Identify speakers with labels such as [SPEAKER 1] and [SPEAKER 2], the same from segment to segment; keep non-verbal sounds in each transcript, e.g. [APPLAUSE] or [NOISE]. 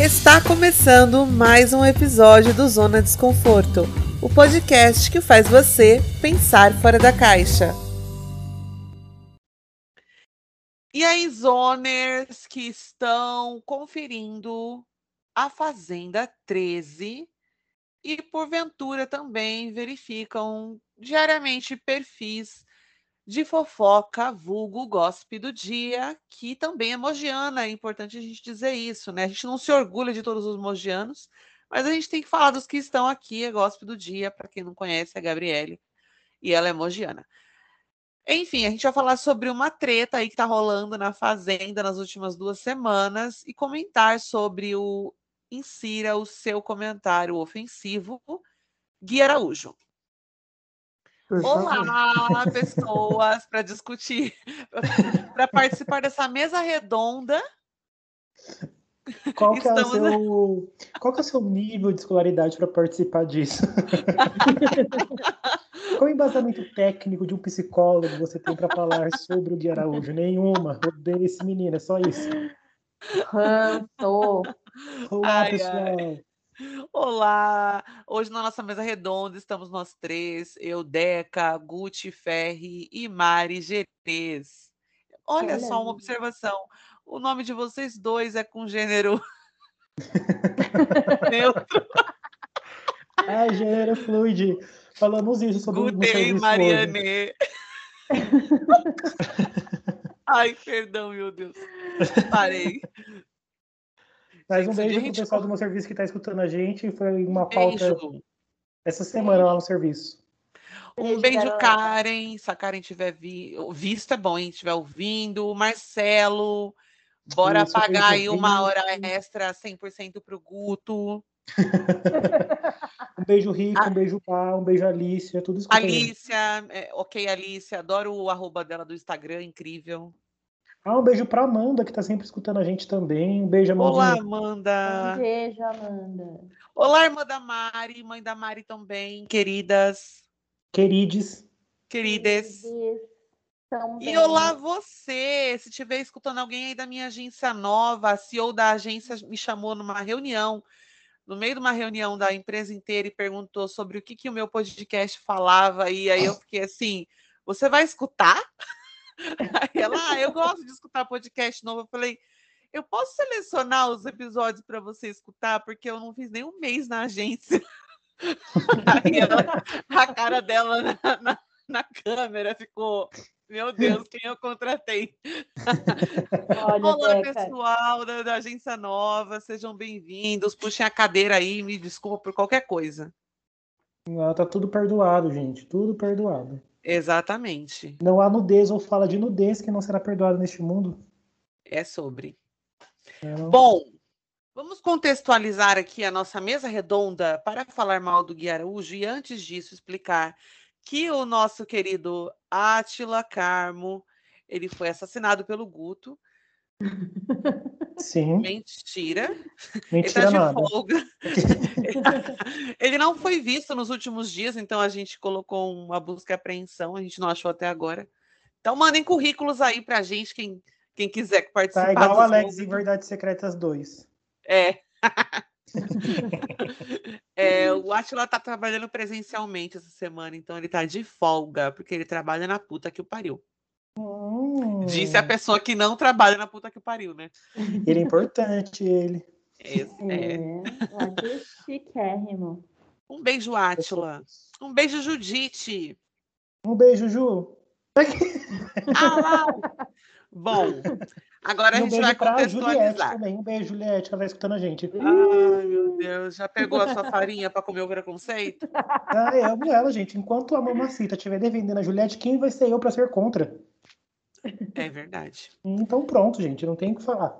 [SPEAKER 1] Está começando mais um episódio do Zona Desconforto, o podcast que faz você pensar fora da caixa. E aí, zoners que estão conferindo a Fazenda 13 e, porventura, também verificam diariamente perfis de fofoca, vulgo gossip do dia, que também é mogiana, é importante a gente dizer isso, né? A gente não se orgulha de todos os mogianos, mas a gente tem que falar dos que estão aqui, é gossip do dia, para quem não conhece, é a Gabriele, e ela é mogiana. Enfim, a gente vai falar sobre uma treta aí que tá rolando na Fazenda nas últimas duas semanas e comentar sobre o insira o seu comentário ofensivo, Gui Araújo. Olá, pessoas, para discutir, [LAUGHS] para participar dessa mesa redonda.
[SPEAKER 2] Qual que, é o seu, qual que é o seu nível de escolaridade para participar disso? [LAUGHS] qual o embasamento técnico de um psicólogo você tem para falar sobre o Gui Araújo? Nenhuma. Odeio esse menino, é só isso. Olá, ai, pessoal. Ai.
[SPEAKER 1] Olá! Hoje na nossa mesa redonda estamos nós três, eu, Deca, Gucci Ferri e Mari Gerês. Olha só uma observação, o nome de vocês dois é com gênero [LAUGHS] neutro.
[SPEAKER 2] Ah, gênero fluide. Falamos isso sobre
[SPEAKER 1] Gutei,
[SPEAKER 2] o
[SPEAKER 1] Mariane. Ai, perdão, meu Deus. Parei.
[SPEAKER 2] Mais um beijo pro pessoal do meu serviço que está escutando a gente. Foi uma pauta essa semana lá no serviço.
[SPEAKER 1] Um beijo, Karen. Se a Karen tiver vi... visto, é bom, hein? Estiver ouvindo. Marcelo, bora Isso, pagar aí uma hora extra 100% para o Guto. [LAUGHS]
[SPEAKER 2] um beijo, Rico, um beijo, Pá, um beijo, Alicia, tudo isso.
[SPEAKER 1] Alicia, é, ok, Alicia, adoro o arroba dela do Instagram, incrível.
[SPEAKER 2] Ah, um beijo para Amanda, que está sempre escutando a gente também. Um beijo, Amanda.
[SPEAKER 1] Olá, Amanda.
[SPEAKER 3] Um beijo, Amanda.
[SPEAKER 1] Olá, irmã da Mari, mãe da Mari também, queridas.
[SPEAKER 2] Querides.
[SPEAKER 1] Queridas. E olá você, se estiver escutando alguém aí da minha agência nova, a CEO da agência me chamou numa reunião, no meio de uma reunião da empresa inteira e perguntou sobre o que, que o meu podcast falava, e aí eu fiquei assim, você vai escutar? Aí ela, ah, eu gosto de escutar podcast novo. Eu falei, eu posso selecionar os episódios para você escutar, porque eu não fiz nem um mês na agência. [LAUGHS] Aí ela, a cara dela na, na, na, câmera ficou, meu Deus, quem eu contratei? Olha, Olá, pessoal da, da, agência nova, sejam bem-vindos. Puxem a cadeira aí, me desculpa por qualquer coisa.
[SPEAKER 2] Ah, tá tudo perdoado, gente, tudo perdoado.
[SPEAKER 1] Exatamente.
[SPEAKER 2] Não há nudez ou fala de nudez que não será perdoada neste mundo.
[SPEAKER 1] É sobre. É. Bom, vamos contextualizar aqui a nossa mesa redonda para falar mal do Gui Araújo e antes disso explicar que o nosso querido Átila Carmo, ele foi assassinado pelo Guto. [LAUGHS]
[SPEAKER 2] Sim.
[SPEAKER 1] Mentira.
[SPEAKER 2] Mentira
[SPEAKER 1] ele
[SPEAKER 2] tá de
[SPEAKER 1] folga. [LAUGHS] ele não foi visto nos últimos dias, então a gente colocou uma busca e apreensão, a gente não achou até agora. Então mandem currículos aí pra gente, quem, quem quiser participar.
[SPEAKER 2] Tá igual o Alex em Verdades Secretas 2.
[SPEAKER 1] É. [LAUGHS] é, o Atila tá trabalhando presencialmente essa semana, então ele tá de folga, porque ele trabalha na puta que o pariu.
[SPEAKER 2] Hum.
[SPEAKER 1] Disse a pessoa que não trabalha na puta que pariu, né?
[SPEAKER 2] Ele é importante, ele.
[SPEAKER 1] Esse, é.
[SPEAKER 3] é. chiquérrimo.
[SPEAKER 1] Um beijo, Átila. Um beijo, Judite.
[SPEAKER 2] Um beijo, Ju. [LAUGHS]
[SPEAKER 1] Ah, Bom, agora um a gente vai contextualizar.
[SPEAKER 2] Também. Um beijo, Juliette, que ela vai escutando a gente.
[SPEAKER 1] Ai, meu Deus, já pegou a sua farinha para comer o preconceito?
[SPEAKER 2] Ah, eu amo ela, gente. Enquanto a mamacita estiver defendendo a Juliette, quem vai ser eu para ser contra?
[SPEAKER 1] É verdade.
[SPEAKER 2] Então pronto, gente, não tem o que falar.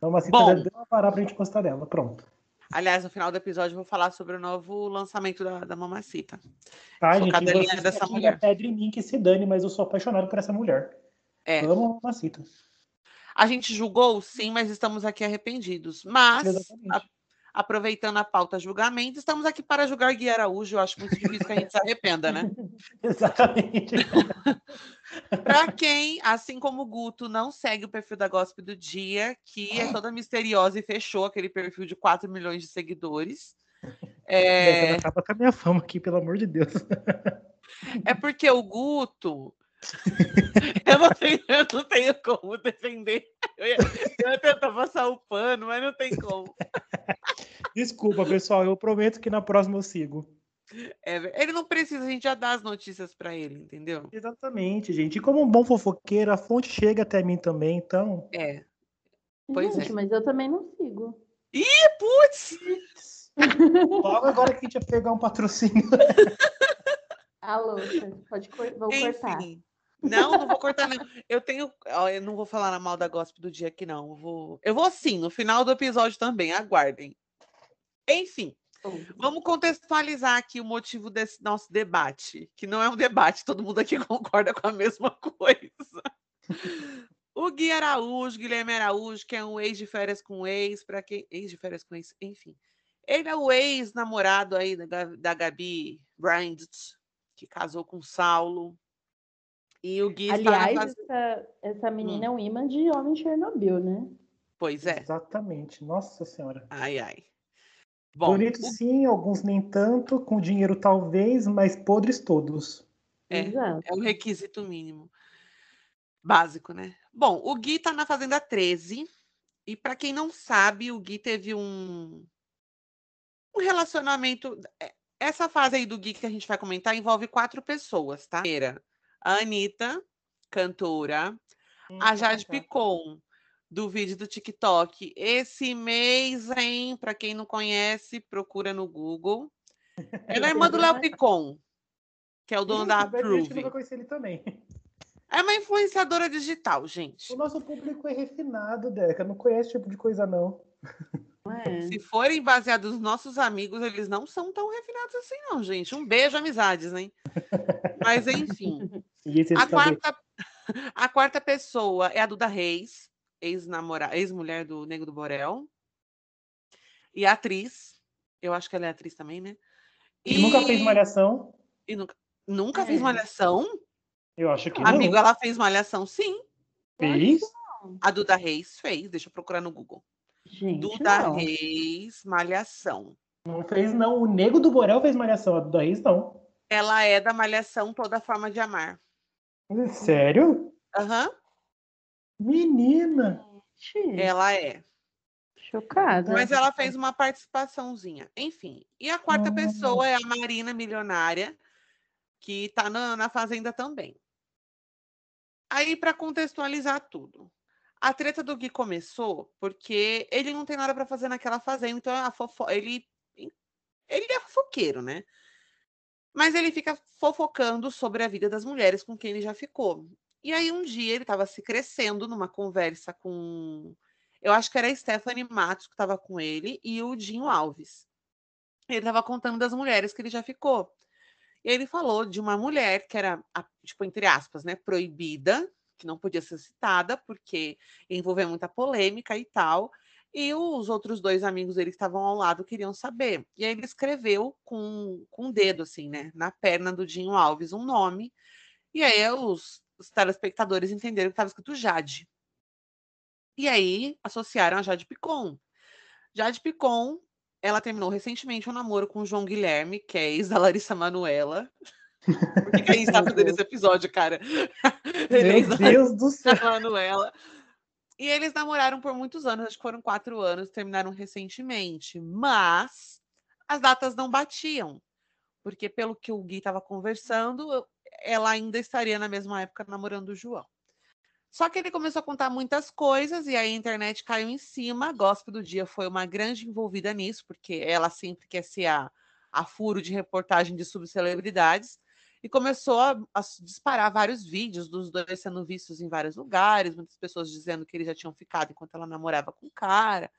[SPEAKER 2] Mamacita
[SPEAKER 1] Bom,
[SPEAKER 2] deu uma parar pra gente gostar dela, pronto.
[SPEAKER 1] Aliás, no final do episódio eu vou falar sobre o novo lançamento da, da Mamacita.
[SPEAKER 2] Tá, sou gente, dessa mulher. Pedra em mim que se dane, mas eu sou apaixonado por essa mulher.
[SPEAKER 1] É.
[SPEAKER 2] Amo a Mamacita.
[SPEAKER 1] A gente julgou, sim, mas estamos aqui arrependidos. Mas, a, aproveitando a pauta julgamento, estamos aqui para julgar Gui Araújo. Eu acho muito difícil que a gente se arrependa, né? [LAUGHS]
[SPEAKER 2] Exatamente. [LAUGHS]
[SPEAKER 1] Para quem, assim como o Guto, não segue o perfil da Gospel do Dia, que é toda misteriosa e fechou aquele perfil de 4 milhões de seguidores. [LAUGHS]
[SPEAKER 2] É... Acaba com a minha fama aqui, pelo amor de Deus.
[SPEAKER 1] É porque o Guto. [LAUGHS] eu, não tenho, eu não tenho como defender. Eu ia, eu ia tentar passar o pano, mas não tem como.
[SPEAKER 2] Desculpa, pessoal. Eu prometo que na próxima eu sigo.
[SPEAKER 1] É, ele não precisa, a gente já dá as notícias para ele, entendeu?
[SPEAKER 2] Exatamente, gente. E como um bom fofoqueiro, a fonte chega até mim também, então.
[SPEAKER 1] É. Pois
[SPEAKER 3] gente,
[SPEAKER 1] é.
[SPEAKER 3] mas eu também não sigo.
[SPEAKER 1] Ih, putz! [LAUGHS]
[SPEAKER 2] Logo agora que a gente ia pegar um patrocínio. [LAUGHS]
[SPEAKER 3] Alô, pode cor... vou Enfim. cortar.
[SPEAKER 1] Não, não vou cortar, não. Eu tenho. Eu não vou falar na mal da gospel do dia aqui, não. Eu vou, eu vou sim, no final do episódio também. Aguardem. Enfim. Vamos contextualizar aqui o motivo desse nosso debate, que não é um debate, todo mundo aqui [LAUGHS] concorda com a mesma coisa. O Gui Araújo, Guilherme Araújo, que é um ex de férias com ex, para quem. Ex de férias com ex, enfim. Ele é o ex-namorado aí da, da Gabi Bryant, que casou com Saulo. E o Gui
[SPEAKER 3] Aliás, essa, essa menina hum. é um imã de homem Chernobyl, né?
[SPEAKER 1] Pois é.
[SPEAKER 2] Exatamente. Nossa Senhora.
[SPEAKER 1] Ai, ai.
[SPEAKER 2] Bom, Bonito o... sim, alguns nem tanto, com dinheiro talvez, mas podres todos.
[SPEAKER 1] É, é o requisito mínimo. Básico, né? Bom, o Gui tá na Fazenda 13. E para quem não sabe, o Gui teve um, um relacionamento. É, essa fase aí do Gui que a gente vai comentar envolve quatro pessoas, tá? Primeira, a Anitta, cantora, hum, a Jade Picon, do vídeo do TikTok. Esse mês, hein? Para quem não conhece, procura no Google. Ela [LAUGHS] é irmã do Léo Picon, que é o dono Sim, da Approve.
[SPEAKER 2] Eu conhecer ele também.
[SPEAKER 1] É uma influenciadora digital, gente.
[SPEAKER 2] O nosso público é refinado, Deca. Não conhece esse tipo de coisa, não.
[SPEAKER 1] É. [LAUGHS] Se forem baseados nos nossos amigos, eles não são tão refinados assim, não, gente. Um beijo, amizades, hein? Mas, enfim. [LAUGHS] a, quarta, a quarta pessoa é a Duda Reis, ex-namorada, ex-mulher do Nego do Borel. E atriz. Eu acho que ela é atriz também, né?
[SPEAKER 2] E, e nunca fez malhação.
[SPEAKER 1] E nunca, nunca é. fez malhação?
[SPEAKER 2] Eu acho que
[SPEAKER 1] Amigo, ela fez malhação, sim.
[SPEAKER 2] Fez?
[SPEAKER 1] A Duda Reis fez. Deixa eu procurar no Google.
[SPEAKER 3] Gente,
[SPEAKER 1] Duda
[SPEAKER 3] não.
[SPEAKER 1] Reis, malhação.
[SPEAKER 2] Não fez, não. O Nego do Borel fez malhação. A Duda Reis, não.
[SPEAKER 1] Ela é da malhação Toda Forma de Amar.
[SPEAKER 2] Sério?
[SPEAKER 1] Aham. Uhum.
[SPEAKER 2] Menina!
[SPEAKER 1] Ela é.
[SPEAKER 3] Chocada.
[SPEAKER 1] Mas ela fez uma participaçãozinha. Enfim. E a quarta pessoa é a Marina Milionária, que está na, na Fazenda também. Aí, para contextualizar tudo. A treta do Gui começou porque ele não tem nada para fazer naquela fazenda, então a fofo... ele ele é fofoqueiro, né? Mas ele fica fofocando sobre a vida das mulheres com quem ele já ficou. E aí um dia ele estava se crescendo numa conversa com, eu acho que era a Stephanie Matos que estava com ele e o Dinho Alves. Ele estava contando das mulheres que ele já ficou. E ele falou de uma mulher que era, tipo, entre aspas, né, proibida, que não podia ser citada, porque envolvia muita polêmica e tal. E os outros dois amigos dele que estavam ao lado queriam saber. E aí ele escreveu com, com um dedo, assim, né, na perna do Dinho Alves, um nome. E aí os os telespectadores entenderam que estava escrito Jade. E aí associaram a Jade Picon. Jade Picon, ela terminou recentemente um namoro com o João Guilherme, que é ex da Larissa Manuela. [LAUGHS] Por que, que a gente está fazendo esse episódio, cara?
[SPEAKER 2] É Meu Deus do céu.
[SPEAKER 1] Manuela. E eles namoraram por muitos anos, acho que foram quatro anos, terminaram recentemente. Mas as datas não batiam. Porque, pelo que o Gui estava conversando, ela ainda estaria na mesma época namorando o João. Só que ele começou a contar muitas coisas e aí a internet caiu em cima. A Gospel do Dia foi uma grande envolvida nisso, porque ela sempre quer ser a, a furo de reportagem de subcelebridades. E começou a, a, disparar vários vídeos dos dois sendo vistos em vários lugares, muitas pessoas dizendo que eles já tinham ficado enquanto ela namorava com o cara.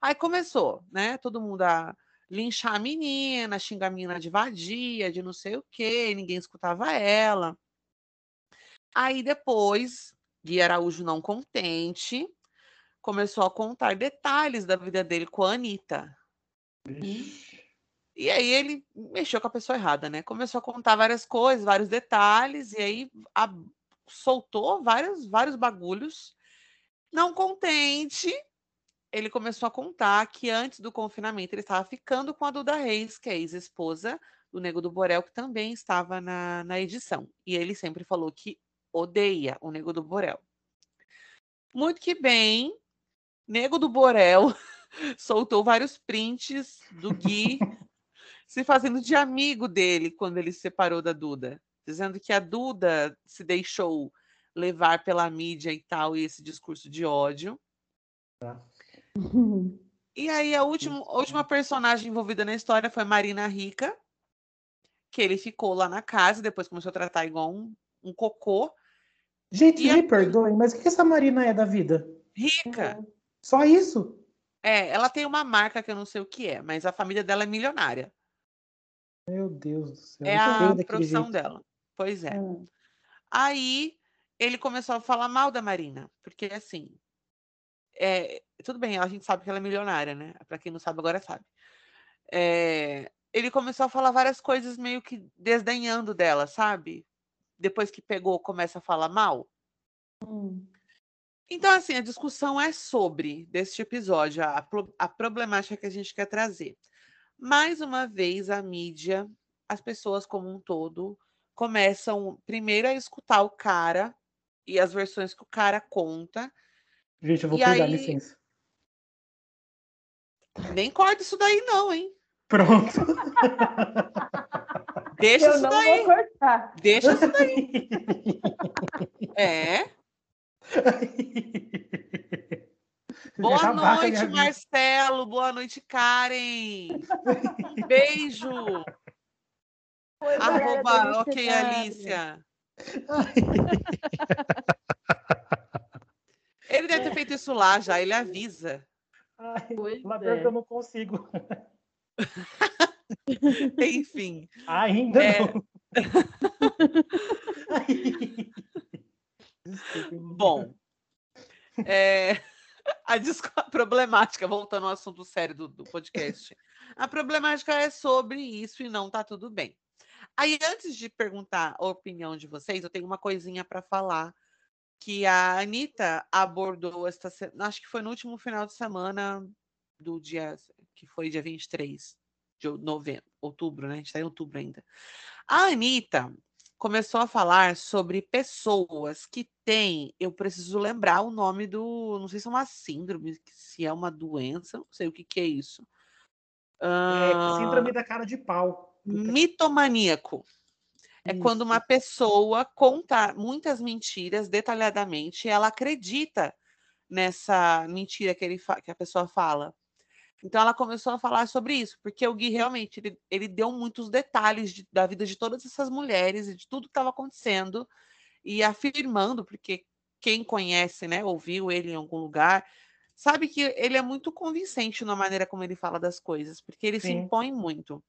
[SPEAKER 1] Aí começou, né? Todo mundo a linchar a menina, xingar a menina de vadia, de não sei o quê, ninguém escutava ela. Aí depois, Gui Araújo não contente, começou a contar detalhes da vida dele com a Anitta. E aí ele mexeu com a pessoa errada, né? Começou a contar várias coisas, vários detalhes, e aí a, soltou vários, vários bagulhos. Não contente, ele começou a contar que antes do confinamento ele estava ficando com a Duda Reis, que é ex-esposa do Nego do Borel, que também estava na, na edição. E ele sempre falou que odeia o Nego do Borel. Muito que bem, Nego do Borel [LAUGHS] soltou vários prints do Gui [LAUGHS] se fazendo de amigo dele quando ele se separou da Duda, dizendo que a Duda se deixou levar pela mídia e tal, e esse discurso de ódio. Tá. E aí a última, a última personagem envolvida na história foi Marina Rica, que ele ficou lá na casa, depois começou a tratar igual um, um cocô.
[SPEAKER 2] Gente, e me a... perdoem, mas o que essa Marina é da vida?
[SPEAKER 1] Rica.
[SPEAKER 2] Só isso?
[SPEAKER 1] É, ela tem uma marca que eu não sei o que é, mas a família dela é milionária.
[SPEAKER 2] Meu Deus do céu.
[SPEAKER 1] É a profissão jeito. dela. Pois é. Hum. Aí ele começou a falar mal da Marina, porque assim, é, tudo bem, a gente sabe que ela é milionária, né? Para quem não sabe, agora sabe. É, ele começou a falar várias coisas meio que desdenhando dela, sabe? Depois que pegou, começa a falar mal. Hum. Então, assim, a discussão é sobre, deste episódio, a, a problemática que a gente quer trazer. Mais uma vez, a mídia, as pessoas como um todo, começam primeiro a escutar o cara e as versões que o cara conta.
[SPEAKER 2] Gente, eu vou pegar aí... licença.
[SPEAKER 1] Nem corta isso daí, não, hein?
[SPEAKER 2] Pronto. [LAUGHS]
[SPEAKER 1] Deixa eu isso daí. Deixa isso daí. [LAUGHS] É. Boa noite, Marcelo. Boa noite, Karen. Beijo. Oi, Arroba, ok, Alicia. [LAUGHS] Ele deve ter feito isso lá já, ele avisa.
[SPEAKER 2] Ai, lá é. eu não consigo. [LAUGHS]
[SPEAKER 1] Enfim.
[SPEAKER 2] Ainda é... não. [LAUGHS]
[SPEAKER 1] Bom, é, a, a, problemática, voltando ao assunto sério do, do podcast, a problemática é sobre isso e não tá tudo bem. Aí, antes de perguntar a opinião de vocês, eu tenho uma coisinha para falar que a Anitta abordou esta acho que foi no último final de semana do dia que foi dia 23 de novembro, outubro, né? A gente está em outubro ainda. A Anitta começou a falar sobre pessoas que têm, eu preciso lembrar o nome do, não sei se é uma síndrome, se é uma doença, não sei o que, que é isso.
[SPEAKER 2] É, síndrome da cara de pau.
[SPEAKER 1] Mitomaníaco. É isso. quando uma pessoa conta muitas mentiras detalhadamente e ela acredita nessa mentira que, ele que a pessoa fala. Então ela começou a falar sobre isso, porque o Gui realmente ele, ele deu muitos detalhes de, da vida de todas essas mulheres e de tudo que estava acontecendo e afirmando, porque quem conhece, né, ouviu ele em algum lugar, sabe que ele é muito convincente na maneira como ele fala das coisas, porque ele Sim. se impõe muito.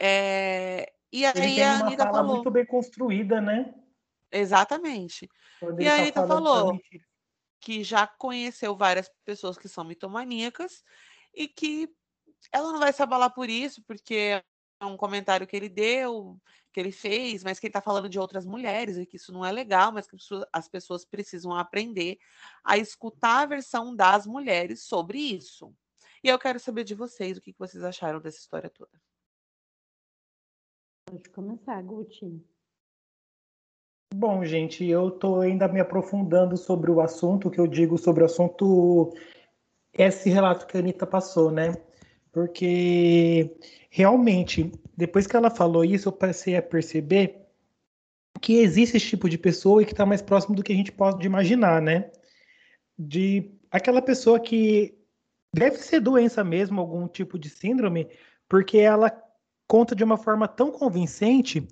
[SPEAKER 1] É... E aí
[SPEAKER 2] ele tem a Anitta fala falou... muito bem construída, né?
[SPEAKER 1] Exatamente. e a tá Anitta falou que já conheceu várias pessoas que são mitomaníacas e que ela não vai se abalar por isso, porque é um comentário que ele deu, que ele fez, mas que ele está falando de outras mulheres e que isso não é legal, mas que as pessoas precisam aprender a escutar a versão das mulheres sobre isso. E eu quero saber de vocês o que vocês acharam dessa história toda.
[SPEAKER 3] Pode começar, Guti.
[SPEAKER 2] Bom, gente, eu estou ainda me aprofundando sobre o assunto, que eu digo sobre o assunto, esse relato que a Anitta passou, né? Porque realmente, depois que ela falou isso, eu passei a perceber que existe esse tipo de pessoa e que está mais próximo do que a gente pode imaginar, né? De aquela pessoa que deve ser doença mesmo, algum tipo de síndrome, porque ela conta de uma forma tão convincente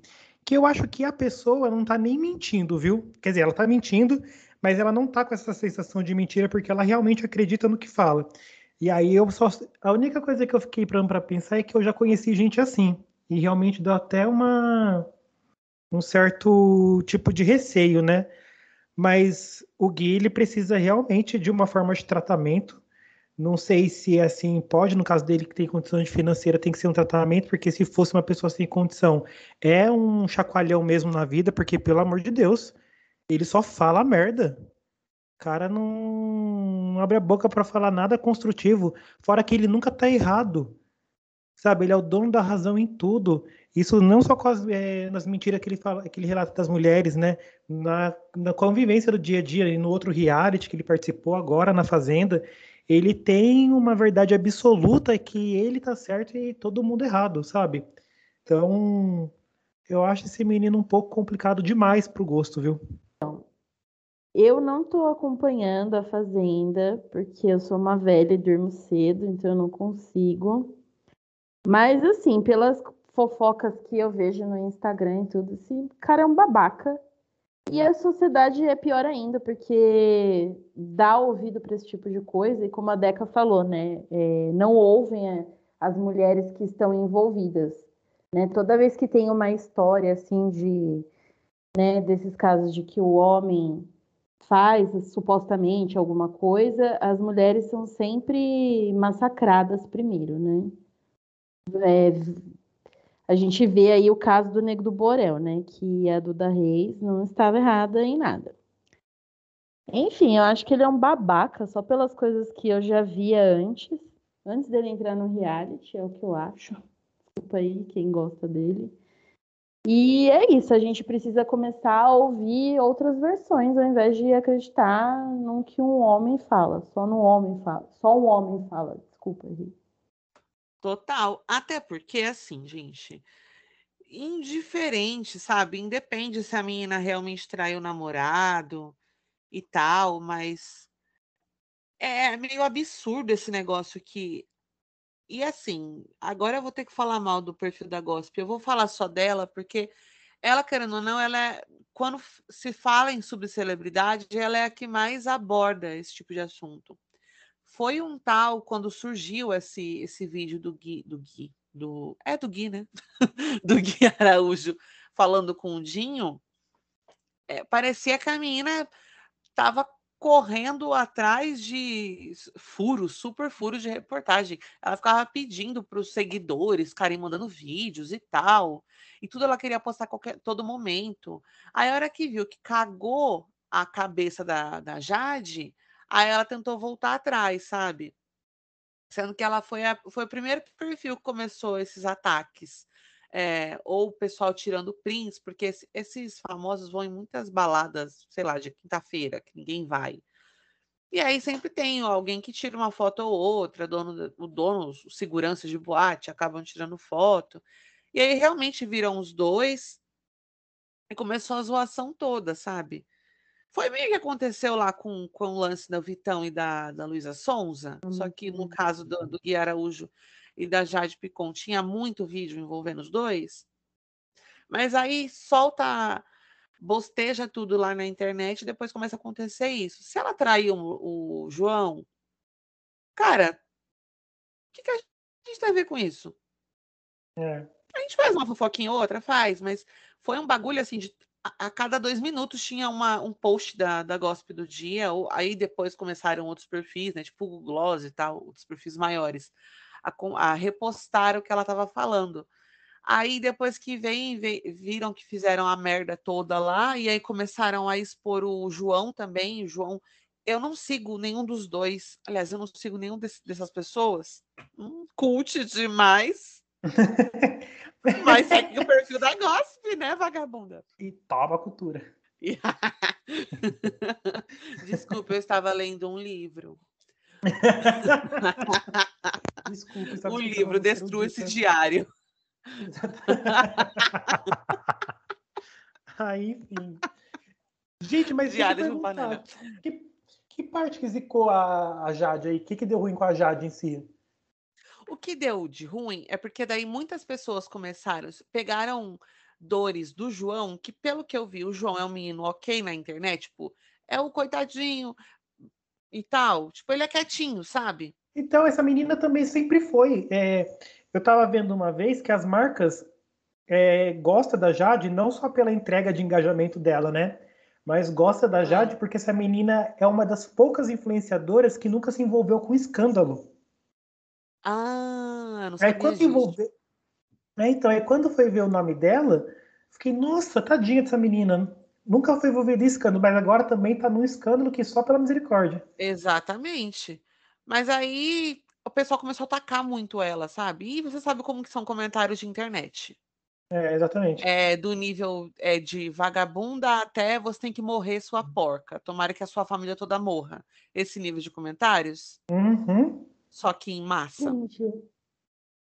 [SPEAKER 2] que eu acho que a pessoa não tá nem mentindo, viu? Quer dizer, ela tá mentindo, mas ela não tá com essa sensação de mentira porque ela realmente acredita no que fala. E aí eu só. A única coisa que eu fiquei para pensar é que eu já conheci gente assim. E realmente dá até uma. um certo tipo de receio, né? Mas o Gui ele precisa realmente de uma forma de tratamento, Não sei se assim pode, no caso dele que tem condição financeira, tem que ser um tratamento, porque se fosse uma pessoa sem condição, é um chacoalhão mesmo na vida, porque pelo amor de Deus, ele só fala merda. O cara não, não abre a boca para falar nada construtivo, fora que ele nunca tá errado. Sabe, ele é o dono da razão em tudo. Isso não só as, é, nas mentiras que ele fala, que ele relata das mulheres, né? Na, na convivência do dia a dia e no outro reality que ele participou agora na Fazenda, ele tem uma verdade absoluta que ele tá certo e todo mundo errado, sabe? Então, eu acho esse menino um pouco complicado demais pro gosto, viu?
[SPEAKER 3] Eu não tô acompanhando a Fazenda, porque eu sou uma velha e durmo cedo, então eu não consigo. Mas, assim, pelas fofocas que eu vejo no Instagram e tudo, esse cara é um babaca. E a sociedade é pior ainda, porque dá ouvido para esse tipo de coisa, e como a Deca falou, né, é, não ouvem as mulheres que estão envolvidas. Né? Toda vez que tem uma história assim de né, desses casos de que o homem faz supostamente alguma coisa, as mulheres são sempre massacradas primeiro, né? É, a gente vê aí o caso do Nego do Borel, né? Que a Duda Reis não estava errada em nada. Enfim, eu acho que ele é um babaca só pelas coisas que eu já via antes, antes dele entrar no reality, é o que eu acho. Desculpa aí quem gosta dele. E é isso, a gente precisa começar a ouvir outras versões ao invés de acreditar no que um homem fala, só no homem fala, só um homem fala. Desculpa, Henrique.
[SPEAKER 1] Total. Até porque, assim, gente, indiferente, sabe? Independe se a menina realmente traiu o namorado e tal, mas é meio absurdo esse negócio que. E assim, agora eu vou ter que falar mal do perfil da Gospel. Eu vou falar só dela, porque ela, querendo ou não, ela é. Quando se fala em subcelebridade, ela é a que mais aborda esse tipo de assunto. Foi um tal, quando surgiu esse, esse vídeo do Gui, do Gui, do. É do Gui, né? [LAUGHS] do Gui Araújo falando com o Dinho, é, parecia que a menina estava correndo atrás de furos, super furos de reportagem. Ela ficava pedindo para os seguidores ficarem mandando vídeos e tal. E tudo ela queria postar qualquer todo momento. Aí a hora que viu que cagou a cabeça da, da Jade, Aí ela tentou voltar atrás, sabe? Sendo que ela foi, a, foi o primeiro perfil que começou esses ataques. É, ou o pessoal tirando prints, porque esse, esses famosos vão em muitas baladas, sei lá, de quinta-feira, que ninguém vai. E aí sempre tem alguém que tira uma foto ou outra, dono, o dono, os seguranças de boate acabam tirando foto. E aí realmente viram os dois e começou a zoação toda, sabe? Foi meio que aconteceu lá com, com o lance da Vitão e da, da Luísa Sonza, só que no caso do, do Gui Araújo e da Jade Picon tinha muito vídeo envolvendo os dois. Mas aí solta, bosteja tudo lá na internet e depois começa a acontecer isso. Se ela traiu o, o João, cara, o que, que a gente tem a ver com isso? É. A gente faz uma fofoquinha ou outra, faz, mas foi um bagulho assim de a, cada dois minutos tinha uma, um post da, da Gospel do dia, ou, aí depois começaram outros perfis, né, tipo o Gloss e tal, outros perfis maiores, a, a repostar o que ela estava falando. Aí depois que vem, viram que fizeram a merda toda lá, e aí começaram a expor o João também, o João. Eu não sigo nenhum dos dois, aliás, eu não sigo nenhum desse, dessas pessoas. Hum, cult demais. [LAUGHS] Mas segue o perfil da Gospe, né, vagabunda?
[SPEAKER 2] E toma cultura. [LAUGHS]
[SPEAKER 1] Desculpa, eu estava lendo um livro. [LAUGHS]
[SPEAKER 2] Desculpa,
[SPEAKER 1] um livro, Destrua esse diário.
[SPEAKER 2] Aí, enfim. Gente, mas
[SPEAKER 1] Diário de banana.
[SPEAKER 2] Que, que parte que zicou a, a Jade aí? O que, que deu ruim com a Jade em si?
[SPEAKER 1] O que deu de ruim é porque daí muitas pessoas começaram, pegaram dores do João, que pelo que eu vi, o João é um menino ok na internet, tipo, é o coitadinho e tal. Tipo, ele é quietinho, sabe?
[SPEAKER 2] Então, essa menina também sempre foi. É, eu tava vendo uma vez que as marcas é, gostam da Jade não só pela entrega de engajamento dela, né? mas gosta da Jade porque essa menina é uma das poucas influenciadoras que nunca se envolveu com escândalo.
[SPEAKER 1] Ah, não sabia
[SPEAKER 2] Aí quando envolveu. É, então, aí quando foi ver o nome dela, fiquei, nossa, tadinha dessa menina. Nunca foi envolvida em escândalo, mas agora também tá num escândalo que só pela misericórdia.
[SPEAKER 1] Exatamente. Mas aí o pessoal começou a atacar muito ela, sabe? E você sabe como que são comentários de internet.
[SPEAKER 2] É, exatamente.
[SPEAKER 1] É, do nível é, de vagabunda até você tem que morrer sua porca. Tomara que a sua família toda morra. Esse nível de comentários.
[SPEAKER 2] Uhum.
[SPEAKER 1] Só que em massa.
[SPEAKER 3] Gente,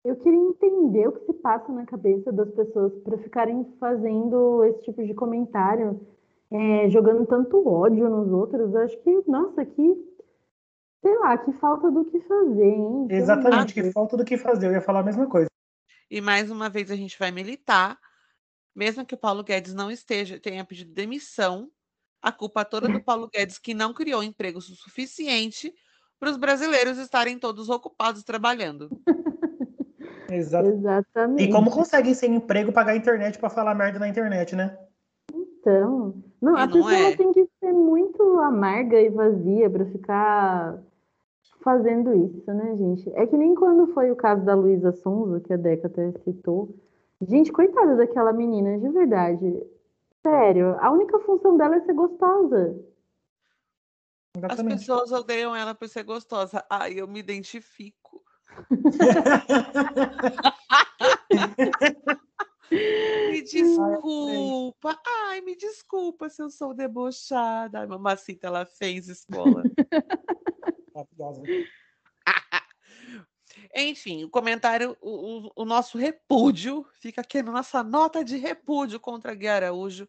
[SPEAKER 3] eu queria entender o que se passa na cabeça das pessoas para ficarem fazendo esse tipo de comentário, é, jogando tanto ódio nos outros. Eu acho que, nossa, que sei lá, que falta do que fazer, hein?
[SPEAKER 2] Exatamente, que falta do que fazer. Eu ia falar a mesma coisa.
[SPEAKER 1] E mais uma vez a gente vai militar, mesmo que o Paulo Guedes não esteja, tenha pedido demissão, a culpa toda do Paulo Guedes que não criou empregos o suficiente para os brasileiros estarem todos ocupados trabalhando. [LAUGHS]
[SPEAKER 3] Exatamente.
[SPEAKER 2] E como conseguem sem emprego pagar a internet para falar merda na internet, né?
[SPEAKER 3] Então, não, e a não pessoa é. tem que ser muito amarga e vazia para ficar fazendo isso, né, gente? É que nem quando foi o caso da Luísa Sonza, que a Deca até citou. Gente, coitada daquela menina, de verdade. Sério, a única função dela é ser gostosa.
[SPEAKER 1] Exatamente. As pessoas odeiam ela por ser gostosa. Ai, eu me identifico. [LAUGHS] me desculpa. Ai, me desculpa se eu sou debochada. A mamacita, ela fez escola. [LAUGHS] Enfim, o comentário, o, o, nosso repúdio, fica aqui na nossa nota de repúdio contra Gui Araújo.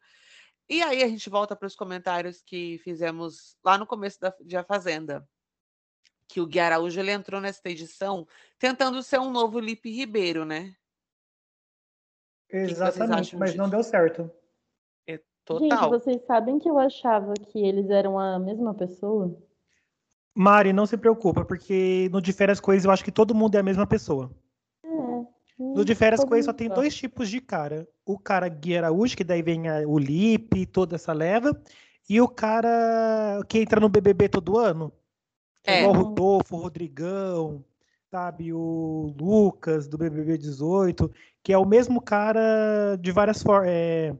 [SPEAKER 1] E aí a gente volta para os comentários que fizemos lá no começo da, de A Fazenda. Que o Gui Araújo ele entrou nesta edição tentando ser um novo Lipe Ribeiro, né?
[SPEAKER 2] Exatamente, mas disso? não deu certo.
[SPEAKER 1] É total.
[SPEAKER 3] Gente, vocês sabem que eu achava que eles eram a mesma pessoa?
[SPEAKER 2] Mari, não se preocupa, porque no Difere as Coisas eu acho que todo mundo é a mesma pessoa. No Difere as Coisas só tem dois tipos de cara. O cara Gui Araújo, que daí vem a, o Lipe, toda essa leva, e o cara que entra no BBB todo ano. É. Igual o Rodolfo, o Rodrigão, sabe? O Lucas, do BBB 18, que é o mesmo cara de várias formas. É,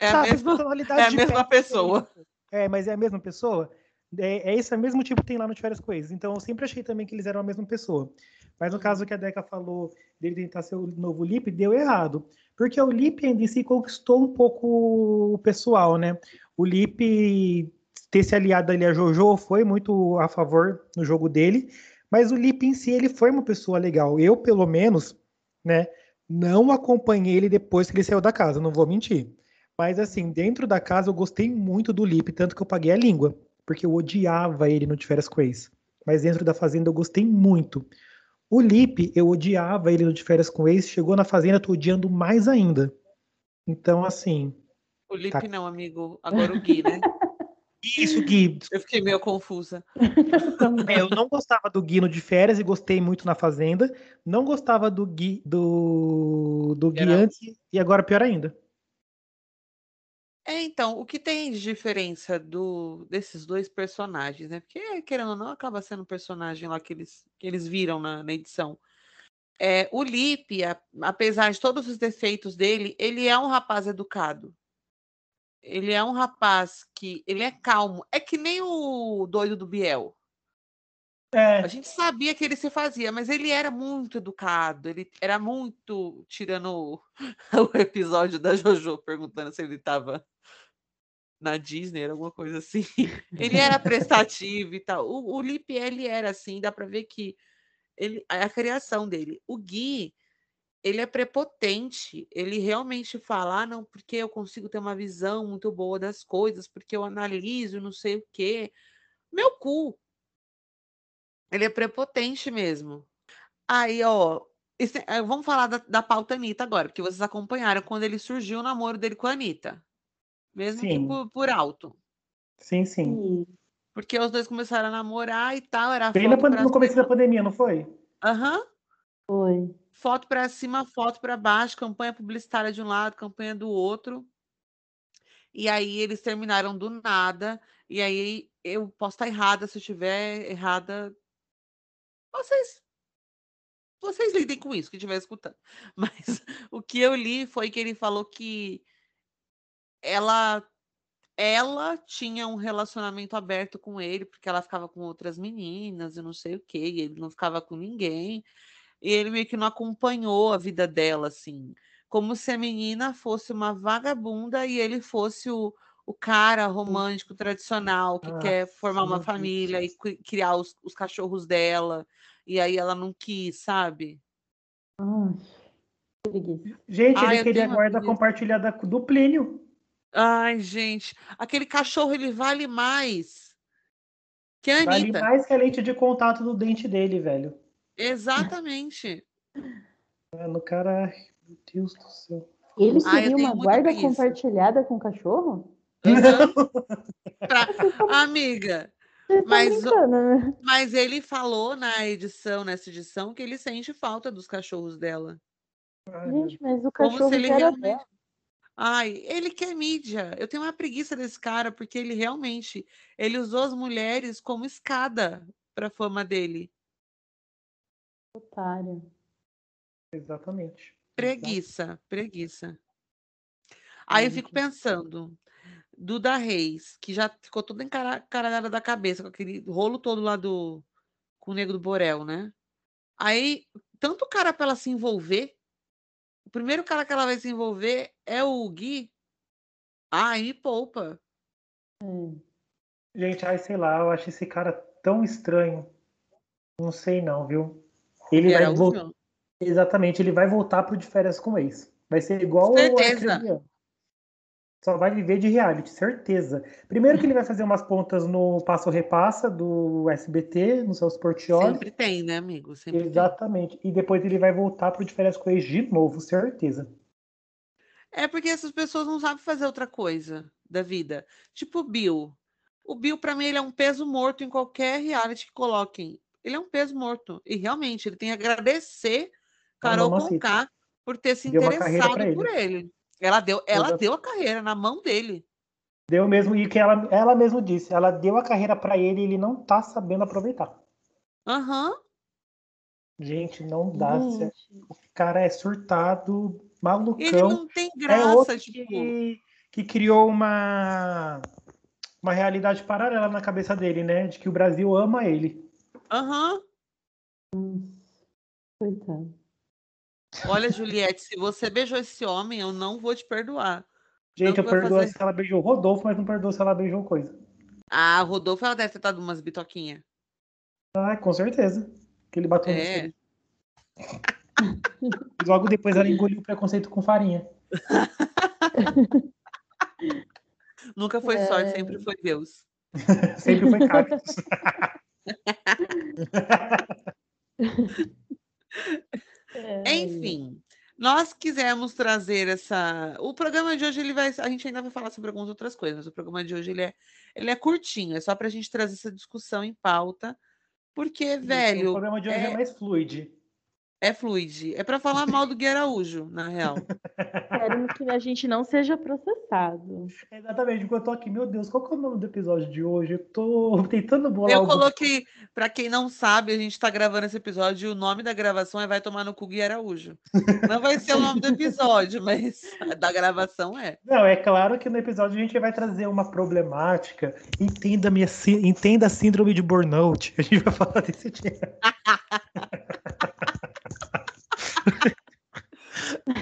[SPEAKER 1] é, a mesma, é a mesma pessoa.
[SPEAKER 2] É, mas é a mesma pessoa? É, é esse mesmo tipo que tem lá no Férias Coisas. Então eu sempre achei também que eles eram a mesma pessoa. Mas no caso que a Deca falou dele tentar ser o novo Lipe, deu errado. Porque o Lipe ainda se conquistou um pouco o pessoal, né? O Lipe ter se aliado ali a Jojo foi muito a favor no jogo dele. Mas o Lipe em si, ele foi uma pessoa legal. Eu, pelo menos, né, não acompanhei ele depois que ele saiu da casa, não vou mentir. Mas assim, dentro da casa eu gostei muito do Lipe, tanto que eu paguei a língua porque eu odiava ele no De Férias com. Mas dentro da Fazenda eu gostei muito. O Lipe, eu odiava ele no De Férias com Ex, chegou na Fazenda, tô odiando mais ainda. Então, assim...
[SPEAKER 1] O Lipe tá... não, amigo. Agora o Gui, né? [LAUGHS]
[SPEAKER 2] Isso, Gui.
[SPEAKER 1] Eu fiquei meio confusa.
[SPEAKER 2] É, [LAUGHS] eu não gostava do Gui no de férias e gostei muito na Fazenda. Não gostava do Gui, do, do Gui antes e agora pior ainda.
[SPEAKER 1] É, então, o que tem de diferença do desses dois personagens, né? Porque, querendo ou não, acaba sendo um personagem lá que eles, que eles viram na, na edição. É, o Lipe, a, apesar de todos os defeitos dele, ele é um rapaz educado. Ele é um rapaz que ele é calmo. É que nem o doido do Biel.
[SPEAKER 2] É.
[SPEAKER 1] A gente sabia que ele se fazia, mas ele era muito educado, ele era muito tirando o [LAUGHS] episódio da Jojo perguntando se ele estava na Disney, era alguma coisa assim. [LAUGHS] Ele era prestativo e tal. O, o Lip, ele era assim, dá para ver que ele, a criação dele. O Gui, ele é prepotente, ele realmente fala, ah, não, porque eu consigo ter uma visão muito boa das coisas, porque eu analiso, não sei o quê. Meu cu. Ele é prepotente mesmo. Aí, ó, esse, eh, vamos falar da, da pauta Anitta agora, porque vocês acompanharam quando ele surgiu o namoro dele com a Anitta. Mesmo sim. que por, por, alto.
[SPEAKER 2] Sim, sim.
[SPEAKER 1] Porque os dois começaram a namorar e tal. Era
[SPEAKER 2] Bem no começo da pandemia, não foi?
[SPEAKER 1] Aham. Uhum.
[SPEAKER 3] Foi.
[SPEAKER 1] Foto para cima, foto para baixo, campanha publicitária de um lado, campanha do outro. E aí eles terminaram do nada. E aí eu posso estar errada, se eu estiver errada, vocês vocês lidem com isso, que estiver escutando. [LAUGHS] Mas o que eu li foi que ele falou que ela ela tinha um relacionamento aberto com ele, porque ela ficava com outras meninas e não sei o quê, e ele não ficava com ninguém. E ele meio que não acompanhou a vida dela, assim. Como se a menina fosse uma vagabunda e ele fosse o, o cara romântico tradicional que ah, quer formar uma família e criar os, os, cachorros dela. E aí ela não quis, sabe?
[SPEAKER 2] Gente, ele queria a guarda compartilhada do Plínio.
[SPEAKER 1] Ai, gente, aquele cachorro ele vale mais que a
[SPEAKER 2] Vale mais que a lente de contato do dente dele, velho.
[SPEAKER 1] Exatamente.
[SPEAKER 2] Mano, cara, meu Deus do céu.
[SPEAKER 3] Ele queria uma guarda compartilhada com o cachorro? [LAUGHS]
[SPEAKER 1] Pra... Amiga, tá mas, né? mas ele falou na edição, nessa edição, que ele sente falta dos cachorros dela.
[SPEAKER 3] Gente, mas o cachorro Como se ele realmente... Dela.
[SPEAKER 1] Ai, ele quer mídia. Eu tenho uma preguiça desse cara, porque ele realmente ele usou as mulheres como escada para a fama dele.
[SPEAKER 3] Otário.
[SPEAKER 2] Exatamente.
[SPEAKER 1] Preguiça, preguiça. Aí eu fico pensando, Duda Reis, que já ficou toda encarada da cabeça, com aquele rolo todo lá do. com o Negro do Borel, né? Aí, tanto cara para ela se envolver, o primeiro cara que ela vai se envolver é o Gui. Ai, me poupa.
[SPEAKER 2] Hum. Gente, ai, sei lá, eu acho esse cara tão estranho. Não sei não, viu? Ele vai voltar. Exatamente, ele vai voltar pro de férias com ex. Vai ser igual
[SPEAKER 1] Certeza.
[SPEAKER 2] Só vai viver de reality, certeza. Primeiro que ele vai fazer umas pontas no Passo Repassa do SBT, no seu Sportioli.
[SPEAKER 1] Sempre tem, né, amigo? Sempre
[SPEAKER 2] Exatamente. Tem. E depois ele vai voltar pro com ex de novo, certeza.
[SPEAKER 1] É porque essas pessoas não sabem fazer outra coisa da vida. Tipo o Bill. O Bill, para mim, ele é um peso morto em qualquer reality que coloquem. Ele é um peso morto. E realmente, ele tem a agradecer Carol Conká por ter se Deu interessado ele. por ele. Ela deu, ela deu a carreira na mão dele.
[SPEAKER 2] Deu mesmo, e que ela, ela mesmo disse, ela deu a carreira para ele e ele não tá sabendo aproveitar.
[SPEAKER 1] Aham. Uhum.
[SPEAKER 2] Gente, não dá. Gente. O cara é surtado, malucão. Ele
[SPEAKER 1] não tem graça, é outro tipo...
[SPEAKER 2] que, que criou uma uma realidade paralela na cabeça dele, né? De que o Brasil ama ele.
[SPEAKER 1] Aham.
[SPEAKER 3] Uhum. Coitado.
[SPEAKER 1] Olha, Juliette, se você beijou esse homem, eu não vou te perdoar.
[SPEAKER 2] Gente, eu perdoo fazer... se ela beijou o Rodolfo, mas não perdoo se ela beijou coisa.
[SPEAKER 1] Ah, Rodolfo, ela deve ter dado umas bitoquinhas.
[SPEAKER 2] Ah, com certeza. Que ele bateu é. [LAUGHS] Logo depois ela engoliu o preconceito com farinha. [LAUGHS]
[SPEAKER 1] Nunca foi é... sorte, sempre foi Deus. [LAUGHS]
[SPEAKER 2] sempre foi cactus.
[SPEAKER 1] É. Enfim, nós quisemos trazer essa. O programa de hoje ele vai. A gente ainda vai falar sobre algumas outras coisas, mas o programa de hoje ele é, ele é curtinho, é só para a gente trazer essa discussão em pauta, porque, velho.
[SPEAKER 2] O programa de hoje é, é mais fluide.
[SPEAKER 1] É fluide. É para falar mal do Gui Araújo, na real.
[SPEAKER 3] Quero que a gente não seja processado.
[SPEAKER 2] Exatamente. Enquanto eu tô aqui, meu Deus, qual que é o nome do episódio de hoje? Eu tô [LAUGHS] tentando bolar.
[SPEAKER 1] Eu coloquei, para quem não sabe, a gente tá gravando esse episódio e o nome da gravação é Vai Tomar no Cu Gui Araújo. Não vai ser o nome do episódio, mas [LAUGHS] da gravação é.
[SPEAKER 2] Não, é claro que no episódio a gente vai trazer uma problemática. Entenda, minha, entenda a síndrome de burnout. [LAUGHS] A gente vai falar desse dia.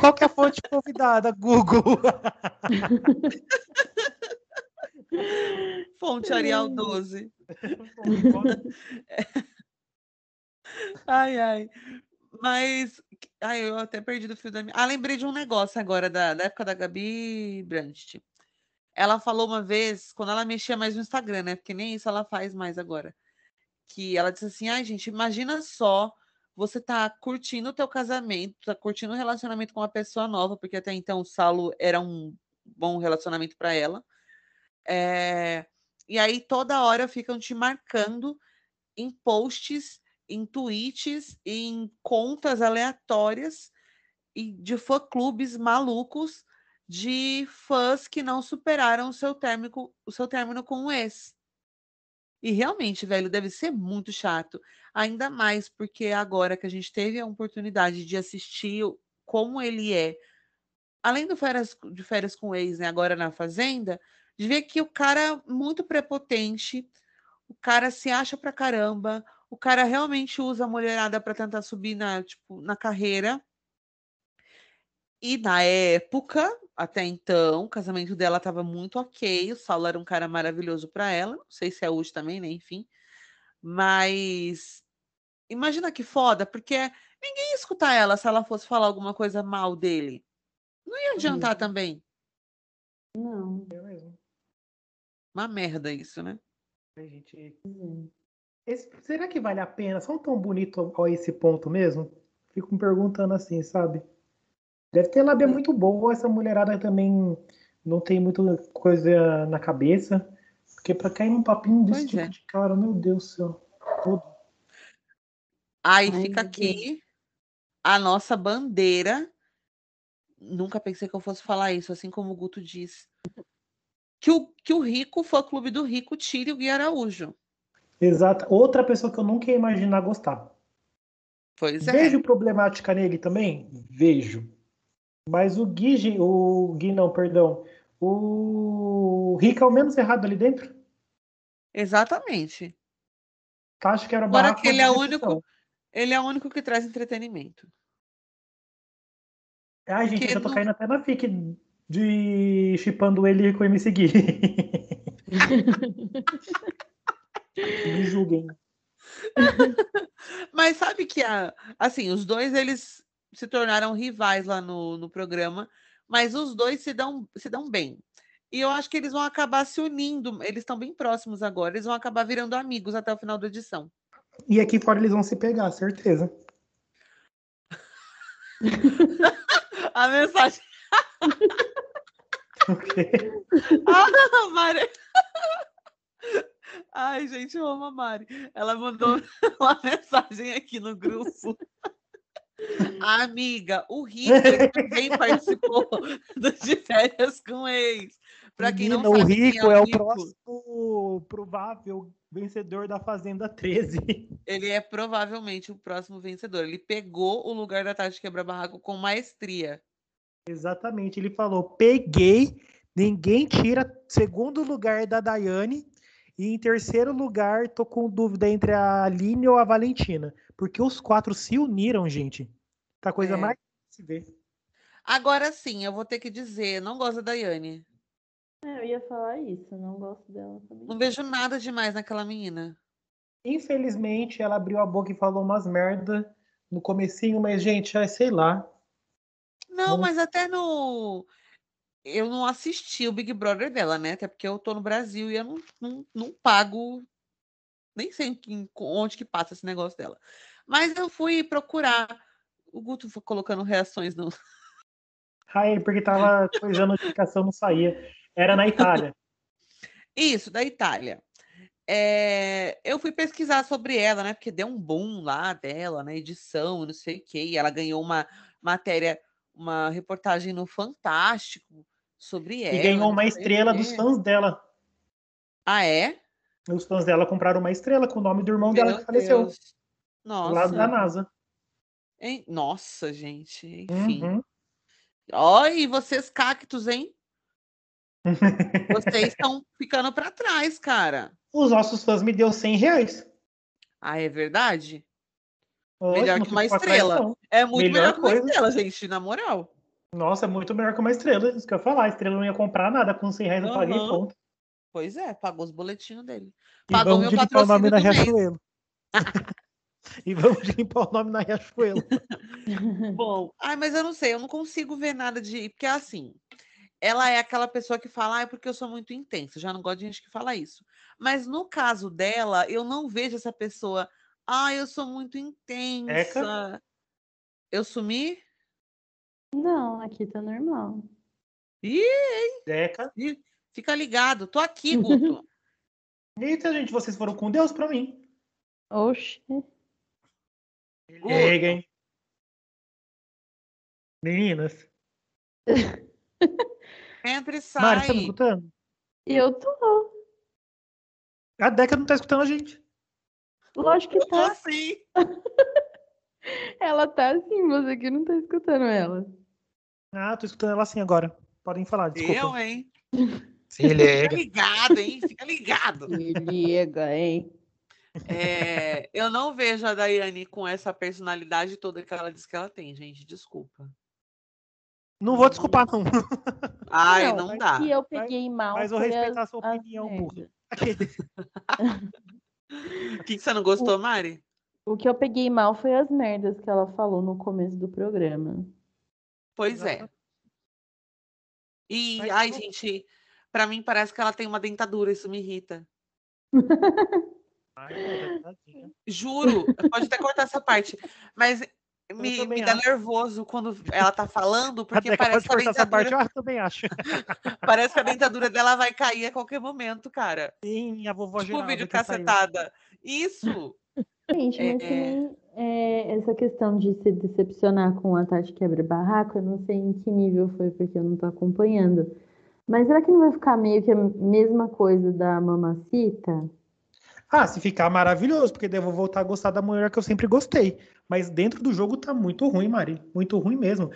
[SPEAKER 2] Qual que é a fonte convidada? Google. [LAUGHS]
[SPEAKER 1] Fonte Arial 12. ai, ai. Mas. Ai, eu até perdi do fio da minha. Ah, lembrei de um negócio agora, da, da época da Gabi Brandt. Ela falou uma vez, quando ela mexia mais no Instagram, né? Porque nem isso ela faz mais agora. Que ela disse assim: ai, gente, imagina só você tá curtindo o teu casamento, tá curtindo o relacionamento com uma pessoa nova, porque até então o Salo era um bom relacionamento para ela. É, e aí toda hora ficam te marcando em posts, em tweets, em contas aleatórias e de fã-clubes malucos de fãs que não superaram o seu término, o seu término com o ex. E realmente, velho, deve ser muito chato. Ainda mais porque agora que a gente teve a oportunidade de assistir como ele é, além do férias, de férias com ex, né, agora na Fazenda, de ver que o cara é muito prepotente, o cara se acha pra caramba, o cara realmente usa a mulherada para tentar subir na, tipo, na carreira. E na época, até então, o casamento dela estava muito ok, o Saulo era um cara maravilhoso para ela, não sei se é hoje também, né? Enfim. Mas imagina que foda, porque ninguém ia escutar ela se ela fosse falar alguma coisa mal dele. Não ia adiantar uhum. também.
[SPEAKER 3] Não.
[SPEAKER 2] É mesmo.
[SPEAKER 1] Uma merda isso, né?
[SPEAKER 2] Gente. Esse, será que vale a pena? São tão bonito a esse ponto mesmo? Fico me perguntando assim, sabe? Deve ter lábia muito boa, essa mulherada também não tem muita coisa na cabeça. Porque pra cair num papinho desse pois tipo é. de cara, meu Deus do céu. Todo.
[SPEAKER 1] Aí Ai, fica aqui a nossa bandeira. Nunca pensei que eu fosse falar isso, assim como o Guto disse. Que o, que o rico, o clube do rico, tire o Gui Araújo.
[SPEAKER 2] Exato. Outra pessoa que eu nunca ia imaginar gostar.
[SPEAKER 1] Pois é.
[SPEAKER 2] Vejo problemática nele também? Vejo. Mas o Gui, o Gui não, perdão. O Rick é o menos errado ali dentro?
[SPEAKER 1] Exatamente.
[SPEAKER 2] Acho que era
[SPEAKER 1] Agora que ele é o único, ele é o único que traz entretenimento.
[SPEAKER 2] Ai, gente, eu já tô no... caindo até na fic de chipando ele com o MC Gui. [LAUGHS] Me julguem. [LAUGHS]
[SPEAKER 1] Mas sabe que a, assim, os dois eles se tornaram rivais lá no, no programa, mas os dois se dão, se dão bem. E eu acho que eles vão acabar se unindo, eles estão bem próximos agora, eles vão acabar virando amigos até o final da edição.
[SPEAKER 2] E aqui fora eles vão se pegar, certeza. [LAUGHS]
[SPEAKER 1] a mensagem. [LAUGHS]
[SPEAKER 2] o quê?
[SPEAKER 1] Ah, Maria. [LAUGHS] Ai, gente, eu amo a Mari. Ela mandou uma mensagem aqui no grupo. Amiga, o Rico também participou do de férias com ex. Para quem não
[SPEAKER 2] sabe,
[SPEAKER 1] o
[SPEAKER 2] Rico é, é, o Rico. próximo provável vencedor da Fazenda 13. [LAUGHS]
[SPEAKER 1] Ele é provavelmente o próximo vencedor. Ele pegou o lugar da Tati Quebra-Barraco com maestria.
[SPEAKER 2] Exatamente. Ele falou: peguei, ninguém tira segundo lugar da Daiane e em terceiro lugar, tô com dúvida entre a Aline ou a Valentina. Porque os quatro se uniram, gente. Tá a coisa é. mais se ver.
[SPEAKER 1] Agora sim, eu vou ter que dizer, não gosto da Daiane.
[SPEAKER 3] É, eu ia falar isso, não gosto dela também.
[SPEAKER 1] Não vejo nada demais naquela menina.
[SPEAKER 2] Infelizmente, ela abriu a boca e falou umas merda no comecinho, mas, gente, é, sei lá.
[SPEAKER 1] Não, Vamos... mas até no eu não assisti o Big Brother dela, né? Até porque eu tô no Brasil e eu não, não, não pago, nem sei onde que passa esse negócio dela. Mas eu fui procurar. O Guto foi colocando reações no.
[SPEAKER 2] Ai, porque tava [LAUGHS] coisando a notificação, não saía. Era na Itália.
[SPEAKER 1] Isso, da Itália. É, eu fui pesquisar sobre ela, né? Porque deu um boom lá dela, na edição, não sei o quê. E ela ganhou uma matéria, uma reportagem no Fantástico sobre ela.
[SPEAKER 2] E ganhou uma estrela dos fãs dela.
[SPEAKER 1] Ah, é?
[SPEAKER 2] Os fãs dela compraram uma estrela com o nome do irmão Meu dela que faleceu. Deus.
[SPEAKER 1] Nossa.
[SPEAKER 2] Do lado da NASA.
[SPEAKER 1] Hein? Nossa, gente. Enfim. Uhum. Ó, e vocês cactos, hein? Vocês estão ficando para trás, cara.
[SPEAKER 2] Os nossos fãs me deu 100 reais.
[SPEAKER 1] Ah, é verdade? melhor que uma estrela. É muito melhor, melhor que uma estrela, gente, na moral.
[SPEAKER 2] Nossa, é muito melhor que uma estrela. Isso que eu ia falar. A estrela não ia comprar nada. Com 100 reais eu paguei ponto.
[SPEAKER 1] Pois é, pagou os boletinhos dele.
[SPEAKER 2] Pagou meu limpar o nome na Riachuelo. [LAUGHS] e vamos limpar o nome na Riachuelo. [LAUGHS]
[SPEAKER 1] Bom, ai, mas eu não sei, eu não consigo ver nada de. Porque assim, ela é aquela pessoa que fala, ah, é porque eu sou muito intensa. Já não gosto de gente que fala isso. Mas no caso dela, eu não vejo essa pessoa, ah, eu sou muito intensa. Eca? Eu sumi?
[SPEAKER 3] Não, aqui tá normal.
[SPEAKER 1] Ih, fica ligado, tô aqui, [LAUGHS] Guto.
[SPEAKER 2] Eita, gente, vocês foram com Deus pra mim.
[SPEAKER 3] Oxi.
[SPEAKER 2] Peguem. Meninas. [LAUGHS]
[SPEAKER 1] Entra e sai.
[SPEAKER 2] Mari, você tá me escutando?
[SPEAKER 3] Eu tô.
[SPEAKER 2] A Deca não tá escutando a gente.
[SPEAKER 3] Lógico que
[SPEAKER 1] Eu tô
[SPEAKER 3] tá.
[SPEAKER 1] assim. [LAUGHS]
[SPEAKER 3] Ela tá assim, você que não tá escutando ela.
[SPEAKER 2] Ah, tô escutando ela assim agora. Podem falar, desculpa.
[SPEAKER 1] Eu, hein?
[SPEAKER 2] Se liga.
[SPEAKER 1] Fica ligado, hein? Fica ligado. [LAUGHS]
[SPEAKER 3] Me liga, hein?
[SPEAKER 1] É, eu não vejo a Daiane com essa personalidade toda que ela diz que ela tem, gente. Desculpa.
[SPEAKER 2] Não vou desculpar, não.
[SPEAKER 1] Ai, não, dá.
[SPEAKER 3] E eu peguei mal.
[SPEAKER 2] Mas vou
[SPEAKER 3] foi
[SPEAKER 2] respeitar
[SPEAKER 3] as-
[SPEAKER 2] a sua
[SPEAKER 3] as
[SPEAKER 2] opinião, burra. [LAUGHS]
[SPEAKER 1] O que, que você não gostou, Mari?
[SPEAKER 3] O que eu peguei mal foi as merdas que ela falou no começo do programa.
[SPEAKER 1] Pois é. E,
[SPEAKER 2] Mas
[SPEAKER 1] ai,
[SPEAKER 2] como-
[SPEAKER 1] gente, pra mim parece que ela tem uma dentadura, isso me irrita. [LAUGHS]
[SPEAKER 2] Ai, é tadinha.
[SPEAKER 1] Juro, pode até cortar essa parte, mas me, me dá nervoso quando ela tá falando, [LAUGHS] porque
[SPEAKER 2] Deca
[SPEAKER 1] parece que, a
[SPEAKER 2] essa parte,
[SPEAKER 1] dentadura,
[SPEAKER 2] ah, também acho. [LAUGHS]
[SPEAKER 1] parece que a dentadura dela vai cair a qualquer momento, cara.
[SPEAKER 2] Sim, a vovó
[SPEAKER 1] Tipo
[SPEAKER 2] Geralda
[SPEAKER 1] vídeo
[SPEAKER 2] saiu.
[SPEAKER 1] cacetada. Isso!
[SPEAKER 3] Gente, mas
[SPEAKER 1] É.
[SPEAKER 3] também é, essa questão de se decepcionar com a Tati quebra-barraco, eu não sei em que nível foi, porque eu não tô acompanhando. Mas será que não vai ficar meio que a mesma coisa da Mamacita?
[SPEAKER 2] Ah, se ficar maravilhoso, porque daí eu vou voltar a gostar da mulher que eu sempre gostei. Mas dentro do jogo tá muito ruim, Mari. Muito ruim mesmo.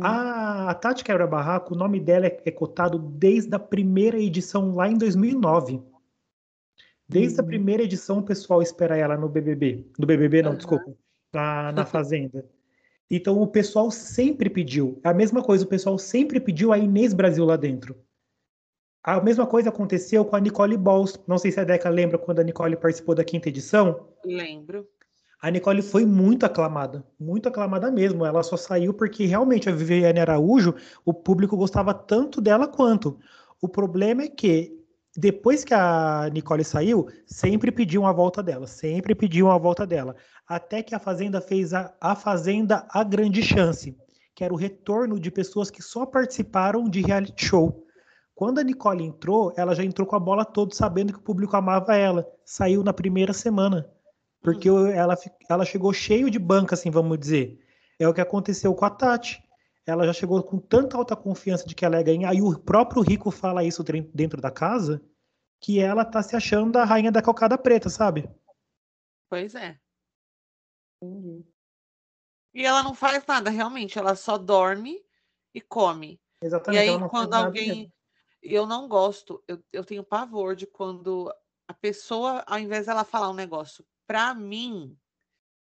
[SPEAKER 2] A, a Tati Quebra Barraco, o nome dela é, é cotado desde a primeira edição lá em 2009. Desde a
[SPEAKER 3] Hum.
[SPEAKER 2] primeira edição o pessoal espera ela no BBB. No BBB não,
[SPEAKER 1] Aham.
[SPEAKER 2] desculpa. Na, na [LAUGHS] Fazenda. Então o pessoal sempre pediu. A mesma coisa, o pessoal sempre pediu a Inês Brasil lá dentro. A mesma coisa aconteceu com a Nicole Balls. Não sei se a Deca lembra quando a Nicole participou da quinta edição.
[SPEAKER 1] Lembro.
[SPEAKER 2] A Nicole foi muito aclamada, muito aclamada mesmo. Ela só saiu porque realmente a Viviane Araújo, o público gostava tanto dela quanto. O problema é que depois que a Nicole saiu, sempre pediam a volta dela, sempre pediam a volta dela. Até que a Fazenda fez a, a Fazenda A Grande Chance, que era o retorno de pessoas que só participaram de reality show. Quando a Nicole entrou, ela já entrou com a bola toda, sabendo que o público amava ela. Saiu na primeira semana. Porque o- ela, ela chegou cheio de banca, assim, vamos dizer. É o que aconteceu com a Tati. Ela já chegou com tanta alta confiança de que ela ia ganhar, e o próprio Rico fala isso dentro da casa, que ela tá se achando a rainha da cocada preta, sabe?
[SPEAKER 1] Pois é.
[SPEAKER 3] Entendi.
[SPEAKER 1] E ela não faz nada, realmente. Ela só dorme e come. E
[SPEAKER 2] Exatamente.
[SPEAKER 1] aí,
[SPEAKER 2] não faz
[SPEAKER 1] quando alguém. Eu não gosto, eu, eu tenho pavor de quando a pessoa, ao invés dela falar um negócio pra mim,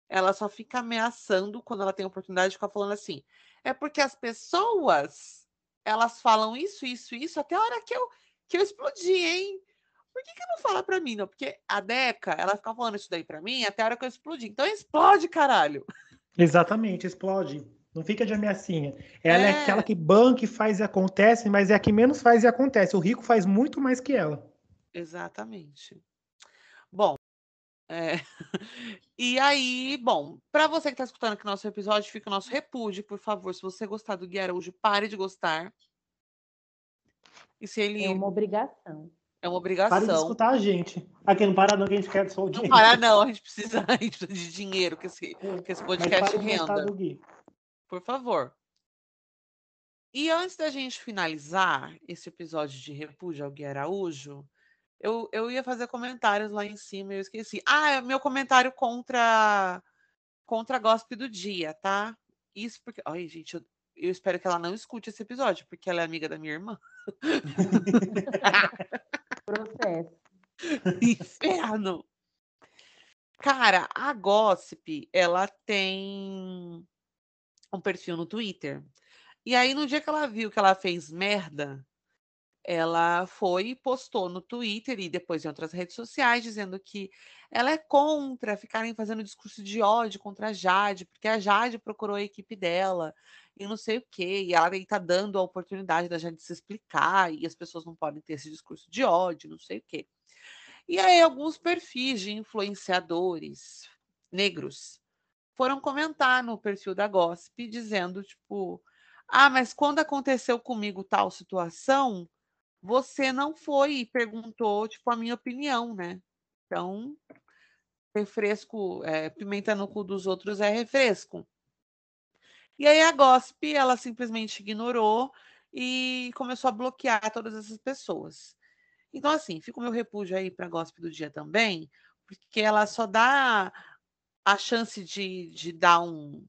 [SPEAKER 1] ela só fica ameaçando quando ela tem oportunidade de ficar falando assim. É porque as pessoas, elas falam isso, isso, isso, até a hora que eu, que eu explodi, hein? Por que, que não fala pra mim, não? Porque a Deca, ela fica falando isso daí pra mim até a hora que eu explodi. Então explode, caralho!
[SPEAKER 2] Exatamente, explode. Não fica de ameaçinha. Ela é.
[SPEAKER 1] É.
[SPEAKER 2] aquela que banca e faz e acontece, mas é a que menos faz e acontece. O rico faz muito mais que ela.
[SPEAKER 1] Exatamente. Bom, é, [LAUGHS] e aí, bom, para você que está escutando aqui nosso episódio, fica o nosso repúdio, por favor. Se você gostar do Gui Araújo, pare de gostar. E se ele
[SPEAKER 3] É uma obrigação.
[SPEAKER 1] é uma
[SPEAKER 2] Pare de
[SPEAKER 1] obrigação.
[SPEAKER 2] escutar a gente. Aqui não para não, que a gente quer só o
[SPEAKER 1] Não
[SPEAKER 2] dinheiro.
[SPEAKER 1] parar, não, a gente precisa, a gente precisa de dinheiro que esse, que esse
[SPEAKER 2] Mas
[SPEAKER 1] podcast
[SPEAKER 2] para de gostar
[SPEAKER 1] renda.
[SPEAKER 2] do Gui.
[SPEAKER 1] Por favor. E antes da gente finalizar esse episódio de Repúdio ao Gui Araújo, eu, eu ia fazer comentários lá em cima e eu esqueci. Ah, é meu comentário contra contra a gospel do dia, tá? Isso porque. Ai, gente, eu, eu espero que ela não escute esse episódio, porque ela é amiga da minha irmã. [LAUGHS]
[SPEAKER 3] Processo. [LAUGHS]
[SPEAKER 1] Inferno! Cara, a Gossip, ela tem um perfil no Twitter. E aí, no dia que ela viu que ela fez merda, ela foi e postou no Twitter e depois em outras redes sociais, dizendo que ela é contra ficarem fazendo discurso de ódio contra a Jade, porque a Jade procurou a equipe dela e não sei o quê, e ela está dando a oportunidade da Jade se explicar, e as pessoas não podem ter esse discurso de ódio, não sei o quê. E aí, alguns perfis de influenciadores negros foram comentar no perfil da Gossip, dizendo, tipo, ah, mas quando aconteceu comigo tal situação, você não foi e perguntou, tipo, a minha opinião, né? Então, refresco, é, pimenta no cu dos outros é refresco. E aí a Gossip, ela simplesmente ignorou e começou a bloquear todas essas pessoas. Então, assim, fica o meu repúdio aí para a Gospe do Dia também, porque ela só dá a chance de, de dar um,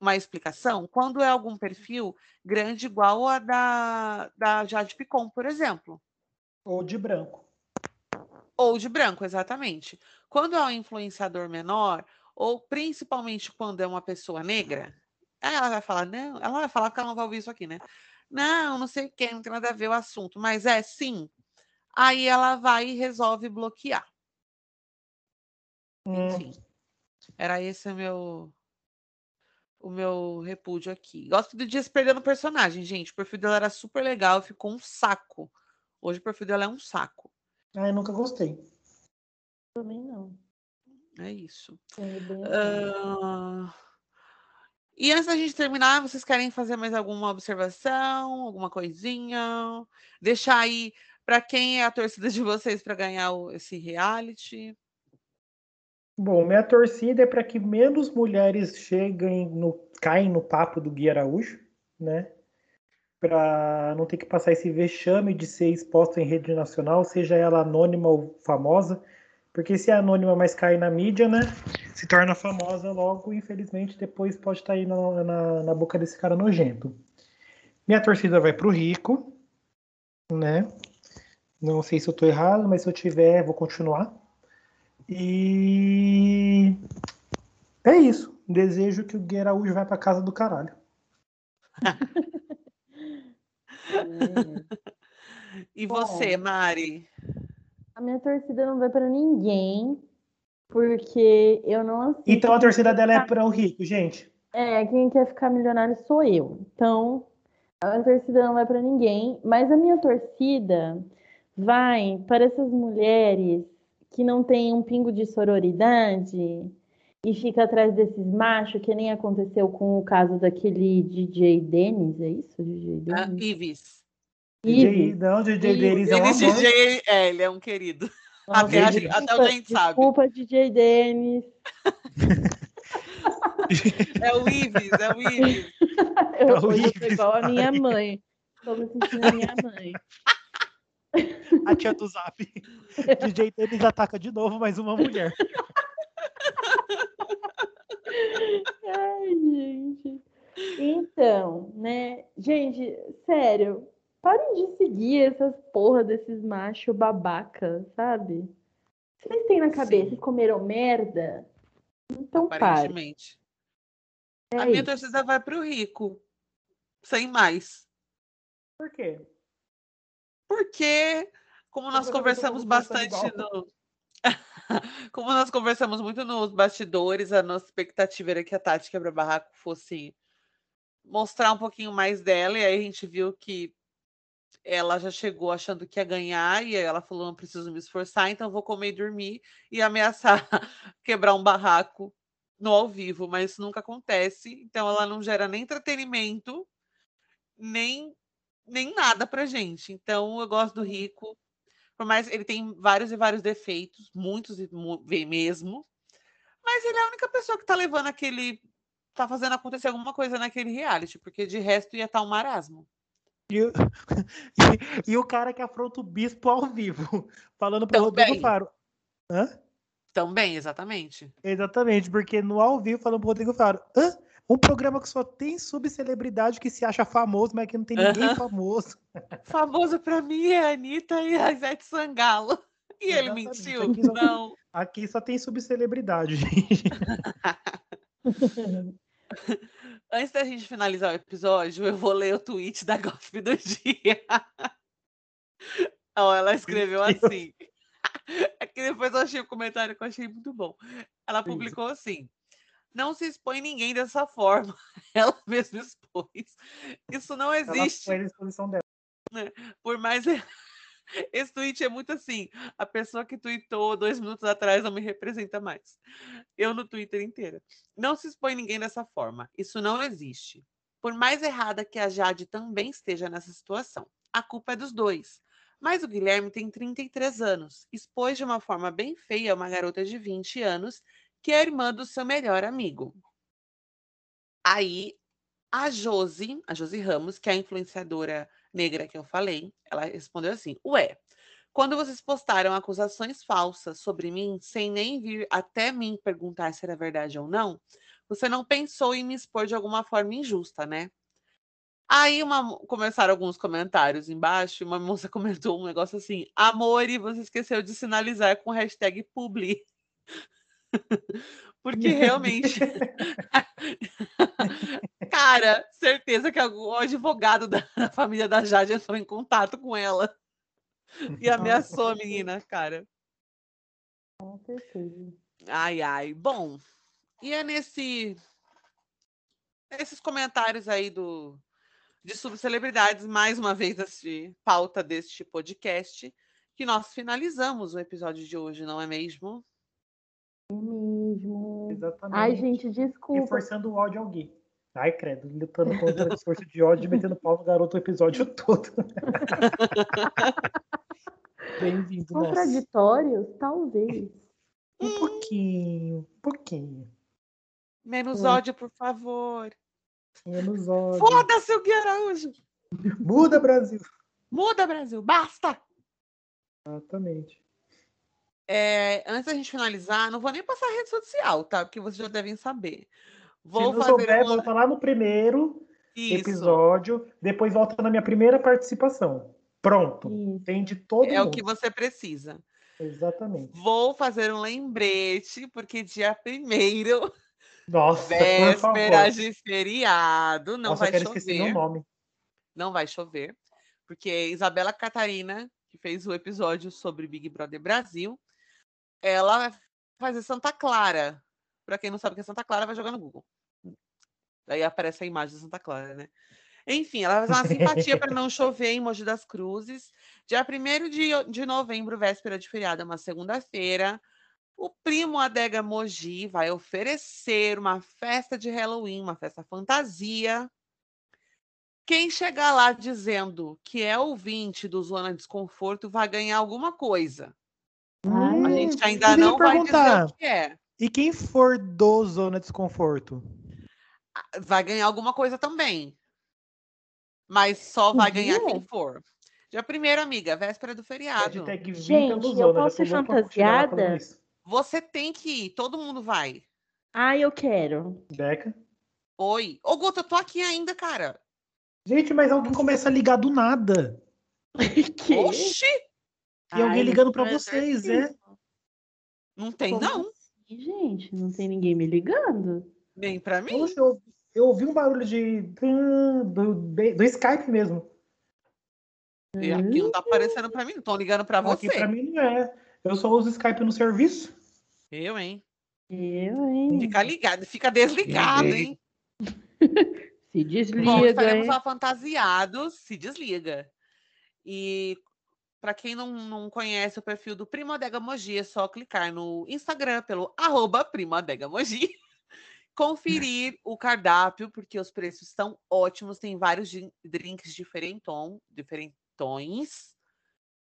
[SPEAKER 1] uma explicação quando é algum perfil grande igual a da, da Jade Picon, por exemplo.
[SPEAKER 2] Ou de branco.
[SPEAKER 1] Ou de branco, exatamente. Quando é um influenciador menor, ou principalmente quando é uma pessoa negra, ela vai falar, não, ela vai falar que ela não vai ouvir isso aqui, né? Não, não sei o que, não tem nada a ver o assunto, mas é sim. Aí ela vai e resolve bloquear. Hum. Enfim. Era esse o meu o meu repúdio aqui. Gosto do Dias perdendo o personagem, gente. O perfil dela era super legal, ficou um saco. Hoje o perfil dela é um saco.
[SPEAKER 2] Ah, eu nunca gostei.
[SPEAKER 3] Também não.
[SPEAKER 1] É isso. É uh... E antes da gente terminar, vocês querem fazer mais alguma observação, alguma coisinha? Deixar aí para quem é a torcida de vocês para ganhar esse reality?
[SPEAKER 2] Bom, minha torcida é para que menos mulheres cheguem no caem no papo do Gui Araújo, né? Para não ter que passar esse vexame de ser exposta em rede nacional, seja ela anônima ou famosa, porque se é anônima, mas cai na mídia, né? Se torna famosa logo, infelizmente, depois pode estar tá aí na, na, na boca desse cara nojento. Minha torcida vai para o Rico, né? Não sei se eu estou errado, mas se eu tiver, vou continuar. E é isso. Desejo que o Gui Araújo vá para casa do caralho. [LAUGHS]
[SPEAKER 1] e você, Bom, Mari?
[SPEAKER 3] A minha torcida não vai para ninguém, porque eu não assisto.
[SPEAKER 2] Então a torcida dela é para o rico, gente.
[SPEAKER 3] É, quem quer ficar milionário sou eu. Então, a torcida não vai para ninguém, mas a minha torcida vai para essas mulheres que não têm um pingo de sororidade e fica atrás desses machos, que nem aconteceu com o caso daquele DJ Dennis, é isso? DJ
[SPEAKER 1] Dennis? Ah, Ives.
[SPEAKER 2] DJ, não, DJ Dennis é um amor. DJ,
[SPEAKER 1] é, ele é um querido. Nossa, até, gente, até a gente sabe.
[SPEAKER 3] Desculpa, DJ Dennis. [LAUGHS]
[SPEAKER 1] é o Ives, é o Ives.
[SPEAKER 3] Eu, é o Ives. igual a minha mãe. Estou me sentindo a minha mãe. [LAUGHS] [LAUGHS]
[SPEAKER 2] A tia do Zap. [LAUGHS] DJ Tênis ataca de novo mais uma mulher.
[SPEAKER 3] Ai, gente. Então, né? Gente, sério, parem de seguir essas porra desses machos babaca, sabe? Vocês têm na cabeça Sim. comeram merda? Então
[SPEAKER 1] Aparentemente. É a minha torcida vai pro rico. Sem mais.
[SPEAKER 2] Por quê?
[SPEAKER 1] Porque, como nós conversamos bastante no. [LAUGHS] como nós conversamos muito nos bastidores, a nossa expectativa era que a Tati Quebra-Barraco fosse mostrar um pouquinho mais dela, e aí a gente viu que ela já chegou achando que ia ganhar, e ela falou: não preciso me esforçar, então vou comer e dormir e ameaçar [LAUGHS] quebrar um barraco no ao vivo, mas isso nunca acontece, então ela não gera nem entretenimento, nem nem nada pra gente. Então eu gosto do uhum. Rico. Por mais ele tem vários e vários defeitos, muitos mesmo. Mas ele é a única pessoa que tá levando aquele. tá fazendo acontecer alguma coisa naquele reality, porque de resto ia estar tá um marasmo.
[SPEAKER 2] E, o... [LAUGHS] e, o cara que afronta o bispo ao vivo, [LAUGHS] falando para o Rodrigo Faro. Hã?
[SPEAKER 1] Também, exatamente.
[SPEAKER 2] Exatamente, porque no ao vivo falando pro Rodrigo Faro. Hã? Um programa que só tem subcelebridade que se acha famoso, mas que não tem ninguém uh -huh. famoso.
[SPEAKER 1] Famoso pra mim é a Anitta e a Ivete Sangalo. E Exatamente. ele mentiu? Aqui só, não.
[SPEAKER 2] Aqui só tem subcelebridade, [LAUGHS] gente. [LAUGHS]
[SPEAKER 1] Antes da gente finalizar o episódio, eu vou ler o tweet da Gossip do dia. oh, ela escreveu assim. [LAUGHS] É que depois eu achei o comentário que eu achei muito bom. Ela publicou assim: não se expõe ninguém dessa forma. [LAUGHS] Ela mesma expôs. Isso não existe. Ela a exposição dela. É, por mais. [LAUGHS] Esse tweet é muito assim. A pessoa que tweetou dois minutos atrás não me representa mais. Eu no Twitter inteira. Não se expõe ninguém dessa forma. Isso não existe. Por mais errada que a Jade também esteja nessa situação, a culpa é dos dois. Mas o Guilherme tem 33 anos, expôs de uma forma bem feia uma garota de 20 anos que é irmã do seu melhor amigo. Aí A Josi, a Josi Ramos, que é a influenciadora negra que eu falei, ela respondeu assim: Ué, quando vocês postaram acusações falsas sobre mim, sem nem vir até mim perguntar se era verdade ou não, você não pensou em me expor de alguma forma injusta, né? Aí uma, começaram alguns comentários embaixo, uma moça [LAUGHS] comentou um negócio assim: Amor, e você esqueceu de sinalizar com hashtag publi. [LAUGHS] Porque realmente. [LAUGHS] cara, certeza que algum advogado [LAUGHS] da família da Jade entrou em contato com ela e ameaçou a menina, cara.
[SPEAKER 3] Com certeza.
[SPEAKER 1] Ai, ai. Bom, e é nesse. Esses comentários aí do, de subcelebridades, mais uma vez, assim, pauta deste podcast, que nós finalizamos o episódio de hoje, não é mesmo?
[SPEAKER 3] É mesmo.
[SPEAKER 2] Exatamente.
[SPEAKER 3] Ai, gente, desculpa.
[SPEAKER 2] Reforçando o ódio ao gay. Ai, credo, lutando contra o discurso de ódio e metendo pau no garoto o episódio todo. [LAUGHS] Bem-vindo, nossa.
[SPEAKER 3] Contraditórios? Talvez.
[SPEAKER 2] Um pouquinho, um pouquinho.
[SPEAKER 1] Menos
[SPEAKER 2] Hum.
[SPEAKER 1] ódio, por favor.
[SPEAKER 2] Menos ódio.
[SPEAKER 1] Foda-se o Gui Araújo!
[SPEAKER 2] Muda, Brasil.
[SPEAKER 1] Muda, Brasil! Basta!
[SPEAKER 2] Exatamente.
[SPEAKER 1] É, antes da gente finalizar, não vou nem passar a rede social, tá? Porque vocês já devem saber. Vou
[SPEAKER 2] Se não
[SPEAKER 1] fazer
[SPEAKER 2] souber,
[SPEAKER 1] uma...
[SPEAKER 2] volta lá no primeiro
[SPEAKER 1] Isso.
[SPEAKER 2] episódio, depois volta na minha primeira participação. Pronto.
[SPEAKER 3] Isso.
[SPEAKER 2] Tem de todo
[SPEAKER 1] É o
[SPEAKER 2] mundo.
[SPEAKER 1] que você precisa.
[SPEAKER 2] Exatamente.
[SPEAKER 1] Vou fazer um lembrete, porque dia primeiro,
[SPEAKER 2] Nossa, por
[SPEAKER 1] véspera
[SPEAKER 2] favor.
[SPEAKER 1] de feriado, não
[SPEAKER 2] Nossa,
[SPEAKER 1] vai
[SPEAKER 2] quero esquecer meu
[SPEAKER 1] chover.
[SPEAKER 2] nome.
[SPEAKER 1] Não vai chover, porque Isabela Catarina, que fez o episódio sobre Big Brother Brasil, ela vai fazer Santa Clara. Para quem não sabe o que é Santa Clara, vai jogar no Google. Daí aparece a imagem de Santa Clara, né? Enfim, ela vai fazer uma simpatia para não chover em Mogi das Cruzes. Dia 1 de, de novembro, véspera de feriado, é uma segunda-feira. O primo Adega Mogi vai oferecer uma festa de Halloween, uma festa fantasia. Quem chegar lá dizendo que é ouvinte do Zona Desconforto vai ganhar alguma coisa.
[SPEAKER 3] Ai,
[SPEAKER 1] gente ainda não vai dizer
[SPEAKER 4] perguntar.
[SPEAKER 1] o que é.
[SPEAKER 4] E quem for do Zona Desconforto?
[SPEAKER 1] Vai ganhar alguma coisa também. Mas só vai ganhar
[SPEAKER 3] dia?
[SPEAKER 1] quem for. Dia primeiro, amiga, véspera do feriado.
[SPEAKER 2] Hashtag
[SPEAKER 3] Gente, eu posso
[SPEAKER 2] falando
[SPEAKER 3] fantasiada?
[SPEAKER 1] Você tem que ir, todo mundo vai.
[SPEAKER 3] Ai, eu quero.
[SPEAKER 2] Deca.
[SPEAKER 1] Oi. Ô, Guto, eu tô aqui ainda, cara.
[SPEAKER 2] Gente, mas alguém começa
[SPEAKER 4] a ligar do nada. [LAUGHS]
[SPEAKER 3] que?
[SPEAKER 1] Oxi!
[SPEAKER 2] E alguém
[SPEAKER 3] Ai,
[SPEAKER 2] ligando
[SPEAKER 3] é
[SPEAKER 2] vocês, é?
[SPEAKER 1] Não tem,
[SPEAKER 3] Como
[SPEAKER 1] não.
[SPEAKER 3] assim, gente, não tem ninguém me ligando.
[SPEAKER 1] Nem pra mim.
[SPEAKER 2] Poxa, eu, eu ouvi um barulho de. do, do, do Skype mesmo.
[SPEAKER 1] E aqui não tá aparecendo pra mim, não estão ligando pra você.
[SPEAKER 2] Aqui pra mim não é. Eu só uso Skype no serviço.
[SPEAKER 1] Eu, hein?
[SPEAKER 3] Eu, hein?
[SPEAKER 1] Fica ligado, fica desligado, hein? [LAUGHS]
[SPEAKER 3] Se
[SPEAKER 1] Bom,
[SPEAKER 3] desliga,
[SPEAKER 1] estaremos
[SPEAKER 3] hein?
[SPEAKER 1] fantasiados, se desliga. E para quem não, não conhece o perfil do Primo Adega Mogi, é só clicar no Instagram pelo arroba Primo Adega Mogi. [LAUGHS] Conferir o cardápio, porque os preços estão ótimos. Tem vários drinks diferentom, diferentões.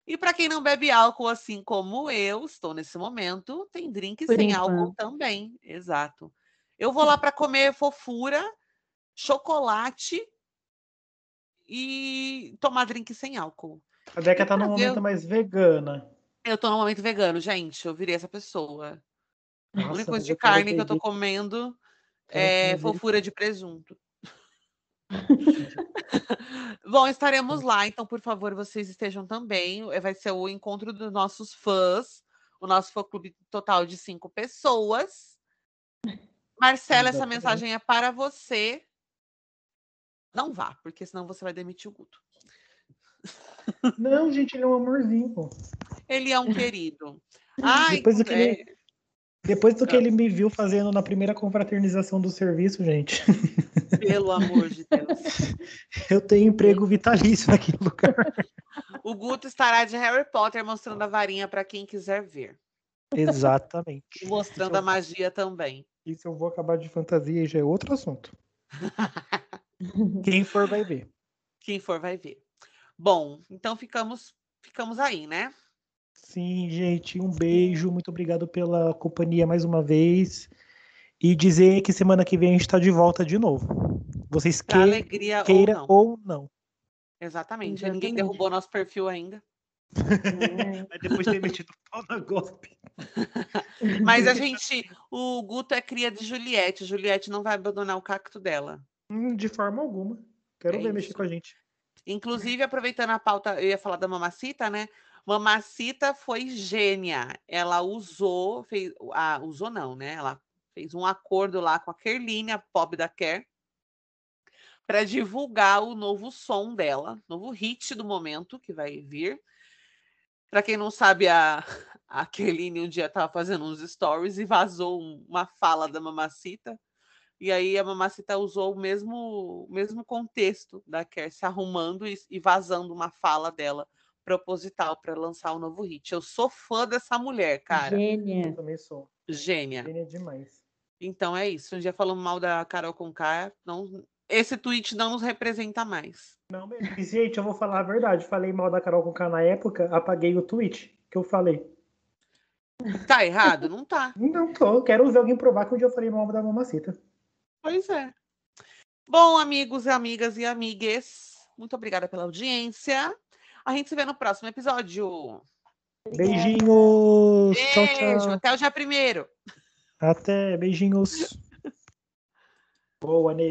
[SPEAKER 1] E para quem não bebe álcool, assim como eu estou nesse momento, tem drinks
[SPEAKER 3] Por
[SPEAKER 1] sem álcool também. Exato. Eu vou lá para comer fofura, chocolate e tomar drink sem álcool.
[SPEAKER 2] A Deca tá
[SPEAKER 1] pra
[SPEAKER 2] num momento mais vegana.
[SPEAKER 1] Eu tô no momento vegano, gente. Eu virei essa pessoa. a
[SPEAKER 2] Nossa,
[SPEAKER 1] única
[SPEAKER 2] mas
[SPEAKER 1] coisa de
[SPEAKER 2] eu
[SPEAKER 1] carne que eu tô comendo é fofura de presunto. [LAUGHS] Bom, estaremos lá, então, por favor, vocês estejam também. Eh, Vai ser o encontro dos nossos fãs, o nosso fã-clube total de cinco pessoas. Marcela, essa mensagem é para você. Não vá, porque senão você vai demitir o Guto.
[SPEAKER 2] Não, gente, ele é um amorzinho. pô.
[SPEAKER 1] Ele é um [LAUGHS] querido. Ai,
[SPEAKER 2] Depois do que
[SPEAKER 1] é,
[SPEAKER 2] ele- Depois do que
[SPEAKER 1] Ah.
[SPEAKER 2] ele me viu fazendo na primeira confraternização do serviço, gente,
[SPEAKER 1] pelo amor de Deus. [LAUGHS]
[SPEAKER 2] eu tenho emprego vitalício naquele lugar.
[SPEAKER 1] O Guto estará de Harry Potter mostrando a varinha para quem quiser ver.
[SPEAKER 2] Exatamente.
[SPEAKER 1] E mostrando a magia também.
[SPEAKER 2] E se eu vou acabar de fantasia, já é outro assunto. Quem for vai ver.
[SPEAKER 1] Quem for vai ver. Bom, então ficamos ficamos aí, né?
[SPEAKER 2] Sim, gente, um beijo. Muito obrigado pela companhia mais uma vez. E dizer que semana que vem a gente está de volta de novo.
[SPEAKER 4] Vocês que,
[SPEAKER 1] alegria
[SPEAKER 4] queiram
[SPEAKER 1] ou não.
[SPEAKER 4] ou não.
[SPEAKER 1] Exatamente. Ninguém
[SPEAKER 3] Exatamente.
[SPEAKER 1] derrubou nosso perfil ainda.
[SPEAKER 3] É. [LAUGHS]
[SPEAKER 4] Mas depois de ter metido o pau na golpe. [LAUGHS] [LAUGHS]
[SPEAKER 1] Mas a gente. O Guto é cria de Juliette. Juliette não vai abandonar o cacto dela.
[SPEAKER 2] Hum, De forma alguma. Quero
[SPEAKER 1] É
[SPEAKER 2] ver mexer
[SPEAKER 1] isso.
[SPEAKER 2] com a gente.
[SPEAKER 1] Inclusive, aproveitando a pauta, eu ia falar da Mamacita, né? Mamacita foi gênia. Ela usou, fez, ah, usou não, né? Ela fez um acordo lá com a Kerline, a pop da Ker, para divulgar o novo som dela, novo hit do momento que vai vir. Para quem não sabe, a, [LAUGHS] a Kerline um dia estava fazendo uns stories e vazou um- uma fala da Mamacita. E aí a Mamacita usou o mesmo, o mesmo contexto da Ker se arrumando e, e vazando uma fala dela proposital para lançar o novo hit. Eu sou fã dessa mulher, cara.
[SPEAKER 3] Gênia.
[SPEAKER 2] Eu também sou.
[SPEAKER 1] Gênia.
[SPEAKER 2] Gênia demais.
[SPEAKER 1] Então é isso. Um dia falando mal da Carol Conká, não, esse tweet não nos representa mais.
[SPEAKER 2] Não, mesmo. E, gente, eu vou falar a verdade. Falei mal da Carol com K na época, apaguei o tweet que eu falei.
[SPEAKER 1] Tá errado? Não tá.
[SPEAKER 2] Não tô. Quero ver alguém provar que um dia eu falei mal da mamacita.
[SPEAKER 1] Pois é. Bom, amigos, amigas e amigues, muito obrigada pela audiência. A gente se vê no próximo episódio.
[SPEAKER 4] Beijinhos. Tchau,
[SPEAKER 1] Beijo,
[SPEAKER 4] tchau.
[SPEAKER 1] até o dia primeiro.
[SPEAKER 4] Até. Beijinhos.
[SPEAKER 2] Boa, [LAUGHS] Ney.